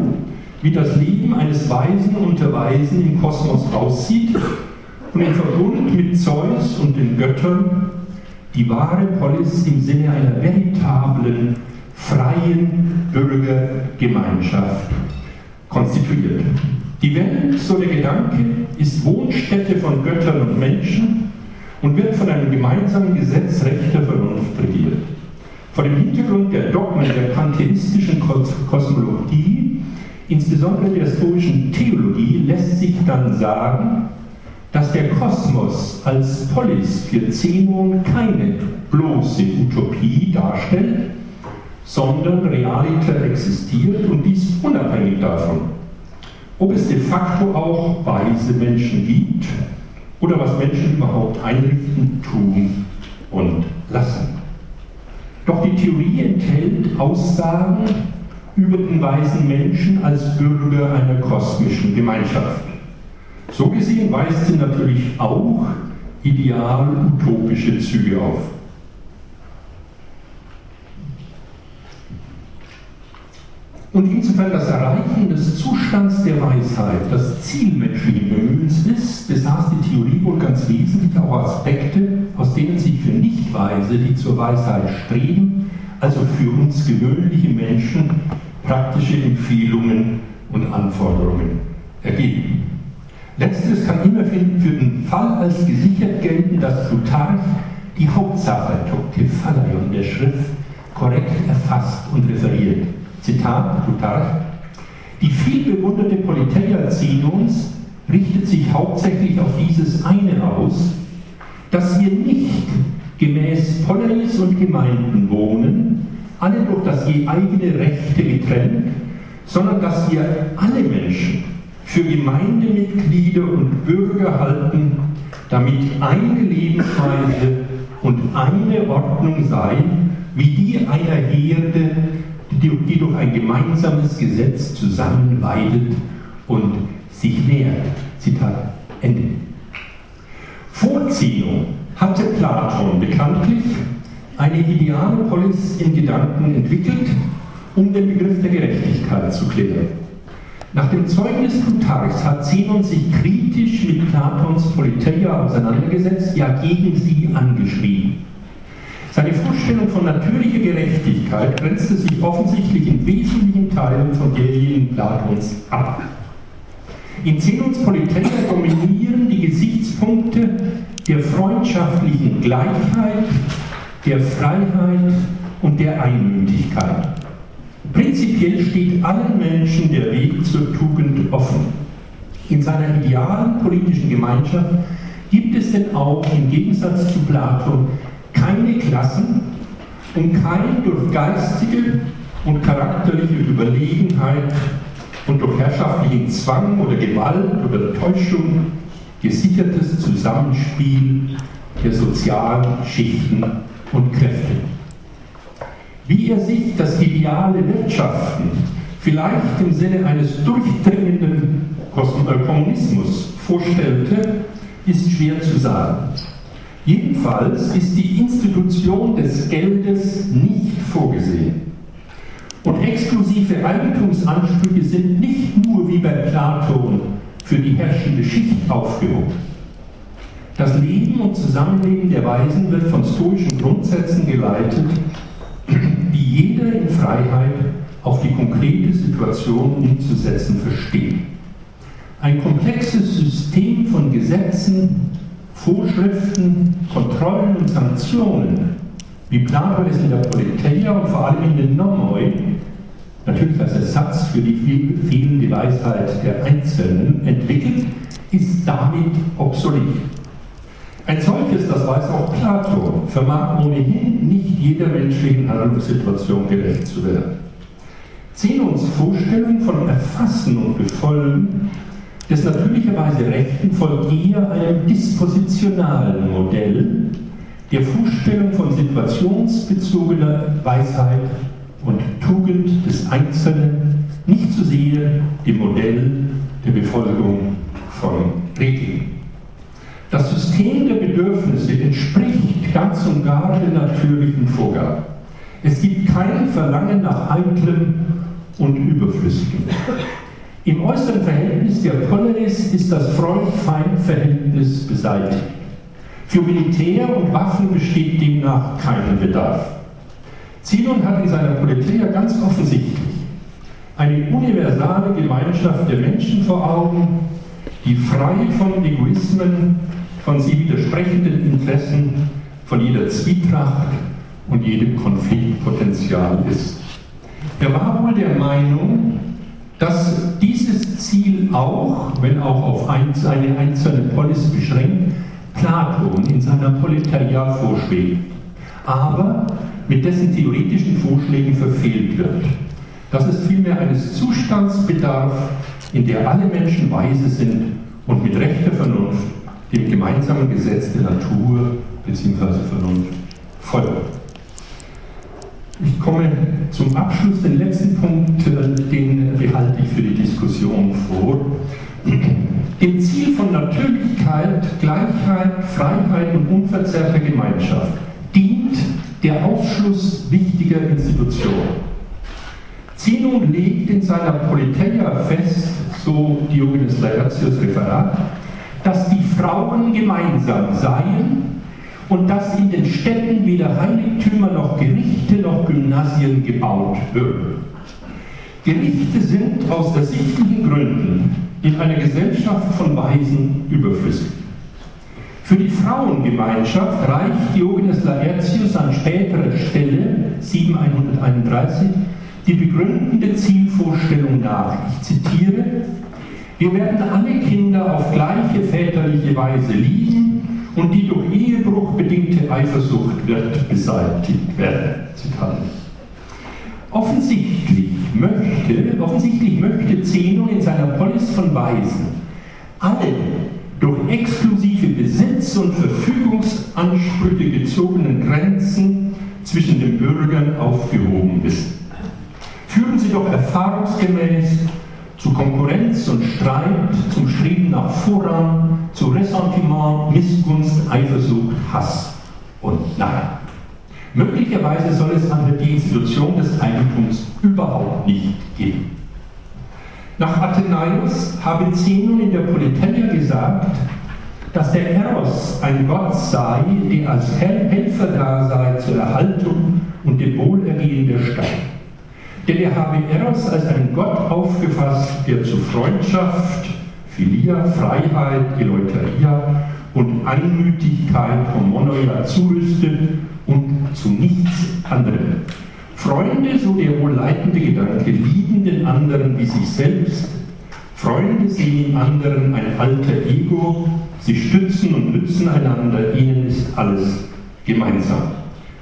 wie das Leben eines Weisen unter Weisen im Kosmos aussieht und im Verbund mit Zeus und den Göttern die wahre Polis im Sinne einer veritablen, freien Bürgergemeinschaft konstituiert. Die Welt, so der Gedanke, ist Wohnstätte von Göttern und Menschen und wird von einem gemeinsamen Gesetz rechter Vernunft regiert. Vor dem Hintergrund der Dogmen der pantheistischen Kosmologie, insbesondere der stoischen Theologie, lässt sich dann sagen, dass der Kosmos als Polis für Zenon keine bloße Utopie darstellt, sondern realiter existiert und dies unabhängig davon, ob es de facto auch weise Menschen gibt oder was Menschen überhaupt einrichten, tun und lassen. Doch die Theorie enthält Aussagen über den weisen Menschen als Bürger einer kosmischen Gemeinschaft. So gesehen weist sie natürlich auch ideal-utopische Züge auf. Und insofern das Erreichen des Zustands der Weisheit das Ziel menschlichen Bemühens ist, besaß die Theorie wohl ganz wesentlich auch Aspekte, aus denen sich für Nichtweise, die zur Weisheit streben, also für uns gewöhnliche Menschen, praktische Empfehlungen und Anforderungen ergeben. Letzteres kann immer für den Fall als gesichert gelten, dass Plutarch die Hauptsache Toktephalion der Schrift korrekt erfasst und referiert. Zitat Plutarch, die viel bewunderte Politeia Zenons richtet sich hauptsächlich auf dieses eine aus, dass wir nicht gemäß Poleis und Gemeinden wohnen, alle durch das je eigene Rechte getrennt, sondern dass wir alle Menschen für Gemeindemitglieder und Bürger halten, damit eine Lebensweise und eine Ordnung sei, wie die einer Herde, die durch ein gemeinsames Gesetz zusammenleidet und sich nähert. Zitat Ende. Vor Zeno hatte Platon bekanntlich eine ideale Polis in Gedanken entwickelt, um den Begriff der Gerechtigkeit zu klären. Nach dem Zeugnis Plutarchs hat Zenon sich kritisch mit Platons Politeia auseinandergesetzt, ja gegen sie angeschrieben. Seine Vorstellung von natürlicher Gerechtigkeit grenzte sich offensichtlich in wesentlichen Teilen von derjenigen Platons ab. In Zenons Politeia dominieren die Gesichtspunkte der freundschaftlichen Gleichheit, der Freiheit und der Einmütigkeit. Prinzipiell steht allen Menschen der Weg zur Tugend offen. In seiner idealen politischen Gemeinschaft gibt es denn auch im Gegensatz zu Platon keine Klassen und kein durch geistige und charakterliche Überlegenheit und durch herrschaftlichen Zwang oder Gewalt oder Täuschung gesichertes Zusammenspiel der sozialen Schichten und Kräfte. Wie er sich das ideale Wirtschaften vielleicht im Sinne eines durchdringenden äh, Kommunismus vorstellte, ist schwer zu sagen. Jedenfalls ist die Institution des Geldes nicht vorgesehen. Und exklusive Eigentumsansprüche sind nicht nur wie bei Platon für die herrschende Schicht aufgehoben. Das Leben und Zusammenleben der Weisen wird von stoischen Grundsätzen geleitet, die jeder in Freiheit auf die konkrete Situation umzusetzen versteht. Ein komplexes System von Gesetzen, Vorschriften, Kontrollen und Sanktionen, wie Plato es in der Politeia und vor allem in den Nomoi natürlich als Ersatz für die fehlende Weisheit der Einzelnen, entwickelt, ist damit obsolet. Ein solches, das weiß auch Plato, vermag ohnehin nicht jeder menschlichen Handlungssituation gerecht zu werden. Zenons Vorstellung von Erfassen und Befolgen des natürlicherweise Rechten folgt eher einem dispositionalen Modell der Vorstellung von situationsbezogener Weisheit und Tugend des Einzelnen, nicht zu sehr dem Modell der Befolgung von Regeln. Das System der Bedürfnisse entspricht ganz und gar der natürlichen Vorgabe. Es gibt kein Verlangen nach Eitlem und Überflüssigem. Im äußeren Verhältnis der Polis ist das Freund-Feind-Verhältnis beseitigt. Für Militär und Waffen besteht demnach kein Bedarf. Zinon hat in seiner Politeia ganz offensichtlich eine universale Gemeinschaft der Menschen vor Augen, die frei von Egoismen, von sie widersprechenden Interessen, von jeder Zwietracht und jedem Konfliktpotenzial ist. Er war wohl der Meinung, dass dieses Ziel auch, wenn auch auf eine einzelne Polis beschränkt, Platon in seiner Politeia vorschwebt, aber mit dessen theoretischen Vorschlägen verfehlt wird. Dass es vielmehr eines Zustands bedarf, in der alle Menschen weise sind und mit rechter Vernunft dem gemeinsamen Gesetz der Natur bzw. Vernunft folgen. Ich komme zum Abschluss. Den letzten Punkt, äh, den behalte ich für die Diskussion vor. Dem Ziel von Natürlichkeit, Gleichheit, Freiheit und unverzerrter Gemeinschaft dient der Ausschluss wichtiger Institutionen. Zenon legt in seiner Politeia fest, so Diogenes Laertius Referat, dass die Frauen gemeinsam seien und dass in den Städten weder Heiligtümer noch Gerichte noch Gymnasien gebaut würden. Gerichte sind aus ersichtlichen Gründen in einer Gesellschaft von Weisen überflüssig. Für die Frauengemeinschaft reicht Diogenes Laertius an späterer Stelle, 7131, die begründende Zielvorstellung nach. Ich zitiere, wir werden alle Kinder auf gleiche väterliche Weise lieben und die durch Ehebruch bedingte Eifersucht wird beseitigt werden. Zitat. Offensichtlich möchte, offensichtlich möchte Zenon in seiner Polis von Weisen alle durch exklusive Besitz- und Verfügungsansprüche gezogenen Grenzen zwischen den Bürgern aufgehoben wissen. Führen Sie doch erfahrungsgemäß zu Konkurrenz und Streit, zum Streben nach Vorrang, zu Ressentiment, Missgunst, Eifersucht, Hass und Nein. Möglicherweise soll es an die Institution des Eigentums überhaupt nicht geben. Nach Athenaios habe Zenon in der Politeia gesagt, dass der Eros ein Gott sei, der als Helfer da sei zur Erhaltung und dem Wohlergehen der Stadt. Denn er habe Eros als einen Gott aufgefasst, der zu Freundschaft, Philia, Freiheit, Eleuteria und Einmütigkeit, Homonoia zurüstet und zu nichts anderem. Freunde, so der wohl leitende Gedanke, lieben den anderen wie sich selbst. Freunde sehen im anderen ein alter Ego, sie stützen und nützen einander, ihnen ist alles gemeinsam.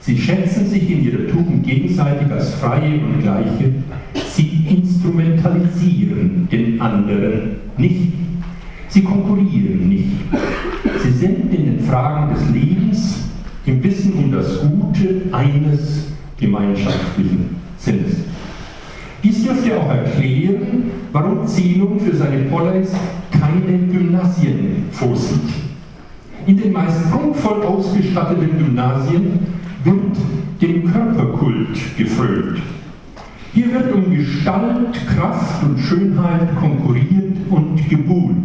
Sie schätzen sich in ihrer Tugend gegenseitig als Freie und Gleiche. Sie instrumentalisieren den anderen nicht. Sie konkurrieren nicht. Sie sind in den Fragen des Lebens im Wissen um das Gute eines gemeinschaftlichen Sinnes. Dies dürfte auch erklären, warum Zelum für seine Polis keine Gymnasien vorsieht. In den meist prunkvoll ausgestatteten Gymnasien wird dem Körperkult gefrönt. Hier wird um Gestalt, Kraft und Schönheit konkurriert und gebuhlt.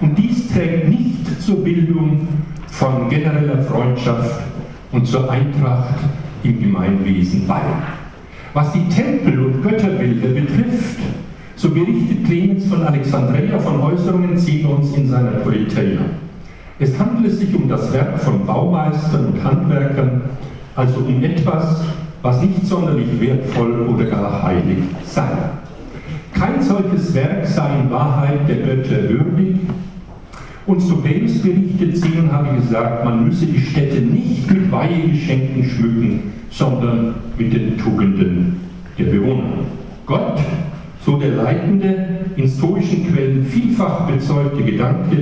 Und dies trägt nicht zur Bildung von genereller Freundschaft und zur Eintracht im Gemeinwesen bei. Was die Tempel- und Götterbilder betrifft, so berichtet Clemens von Alexandria von Äußerungen Zenons in seiner Politeia. Es handelt sich um das Werk von Baumeistern und Handwerkern, also um etwas, was nicht sonderlich wertvoll oder gar heilig sei. Kein solches Werk sei in Wahrheit der Götter würdig. Und zu berichtet sie und habe gesagt, man müsse die Städte nicht mit Weihegeschenken schmücken, sondern mit den Tugenden der Bewohner. Gott, so der leitende, in stoischen Quellen vielfach bezeugte Gedanke,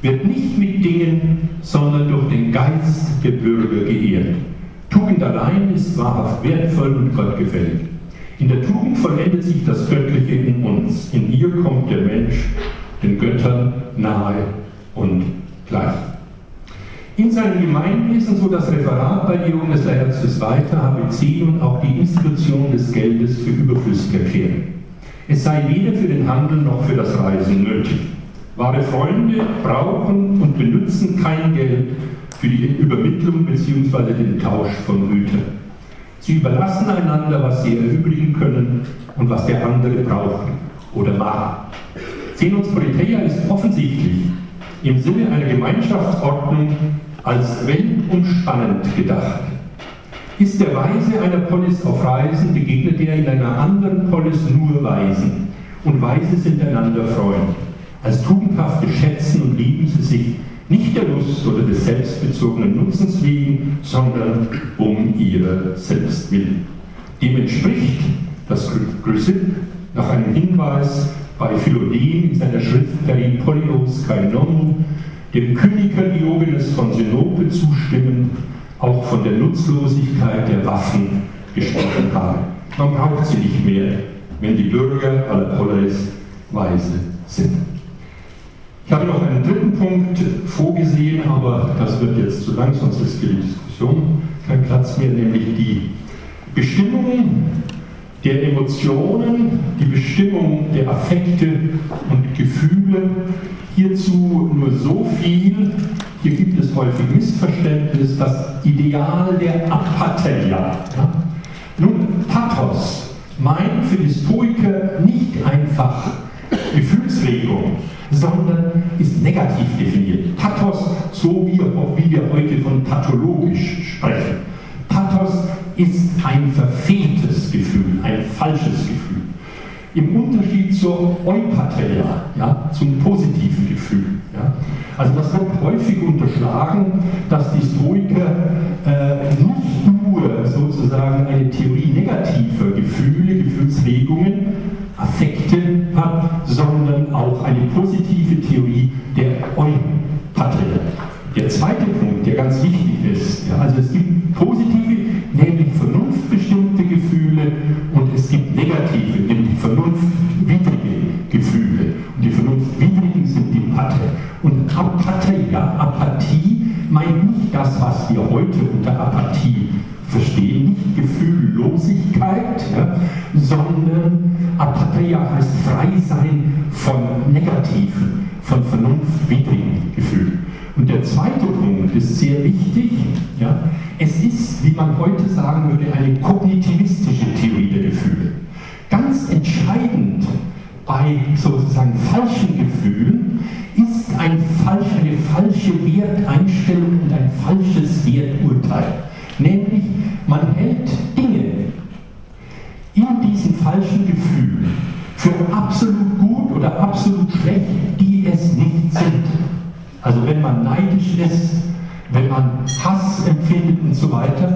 wird nicht mit Dingen, sondern durch den Geist der Bürger geehrt. Tugend allein ist wahrhaft wertvoll und gottgefällig. In der Tugend vollendet sich das Göttliche in uns. In ihr kommt der Mensch den Göttern nahe und gleich. In seinem Gemeinwesen, so das Referat bei Diogenes Laertius weiter, habe Zenon auch die Institution des Geldes für überflüssig erklärt. Es sei weder für den Handel noch für das Reisen nötig. Wahre Freunde brauchen und benutzen kein Geld für die Übermittlung bzw. den Tausch von Gütern. Sie überlassen einander, was sie erübrigen können und was der andere braucht oder mag. Zenons Politeia ist offensichtlich im Sinne einer Gemeinschaftsordnung als weltumspannend gedacht. Ist der Weise einer Polis auf Reisen, begegnet er in einer anderen Polis nur Weisen. Und Weise sind einander Freund. Als tugendhafte schätzen und lieben sie sich nicht der Lust oder des selbstbezogenen Nutzens wegen, sondern um ihrer selbst willen. Dem entspricht das Chrysipp nach einem Hinweis bei Philodem in seiner Schrift Peripolios Kainon, dem Kyniker Diogenes von Sinope zustimmend, auch von der Nutzlosigkeit der Waffen gesprochen habe. Man braucht sie nicht mehr, wenn die Bürger aller Polis weise sind. Ich habe noch einen dritten Punkt vorgesehen, aber das wird jetzt zu lang, sonst ist für die Diskussion kein Platz mehr, nämlich die Bestimmung der Emotionen, die Bestimmung der Affekte und Gefühle. Hierzu nur so viel, hier gibt es häufig Missverständnis, das Ideal der Apatheia. Nun, Pathos meint für die Stoiker nicht einfach Gefühlsregung, sondern ist negativ definiert. Pathos, so wie, wie wir heute von pathologisch sprechen. Pathos ist ein verfehltes Gefühl, ein falsches Gefühl. Im Unterschied zur Eupatheia, ja, zum positiven Gefühl. Ja. Also das wird häufig unterschlagen, dass die Stoiker äh, nicht nur sozusagen eine Theorie negativer Gefühle, Gefühlsregungen, Affekte hat, sondern auch eine positive Theorie zweite Punkt weiter,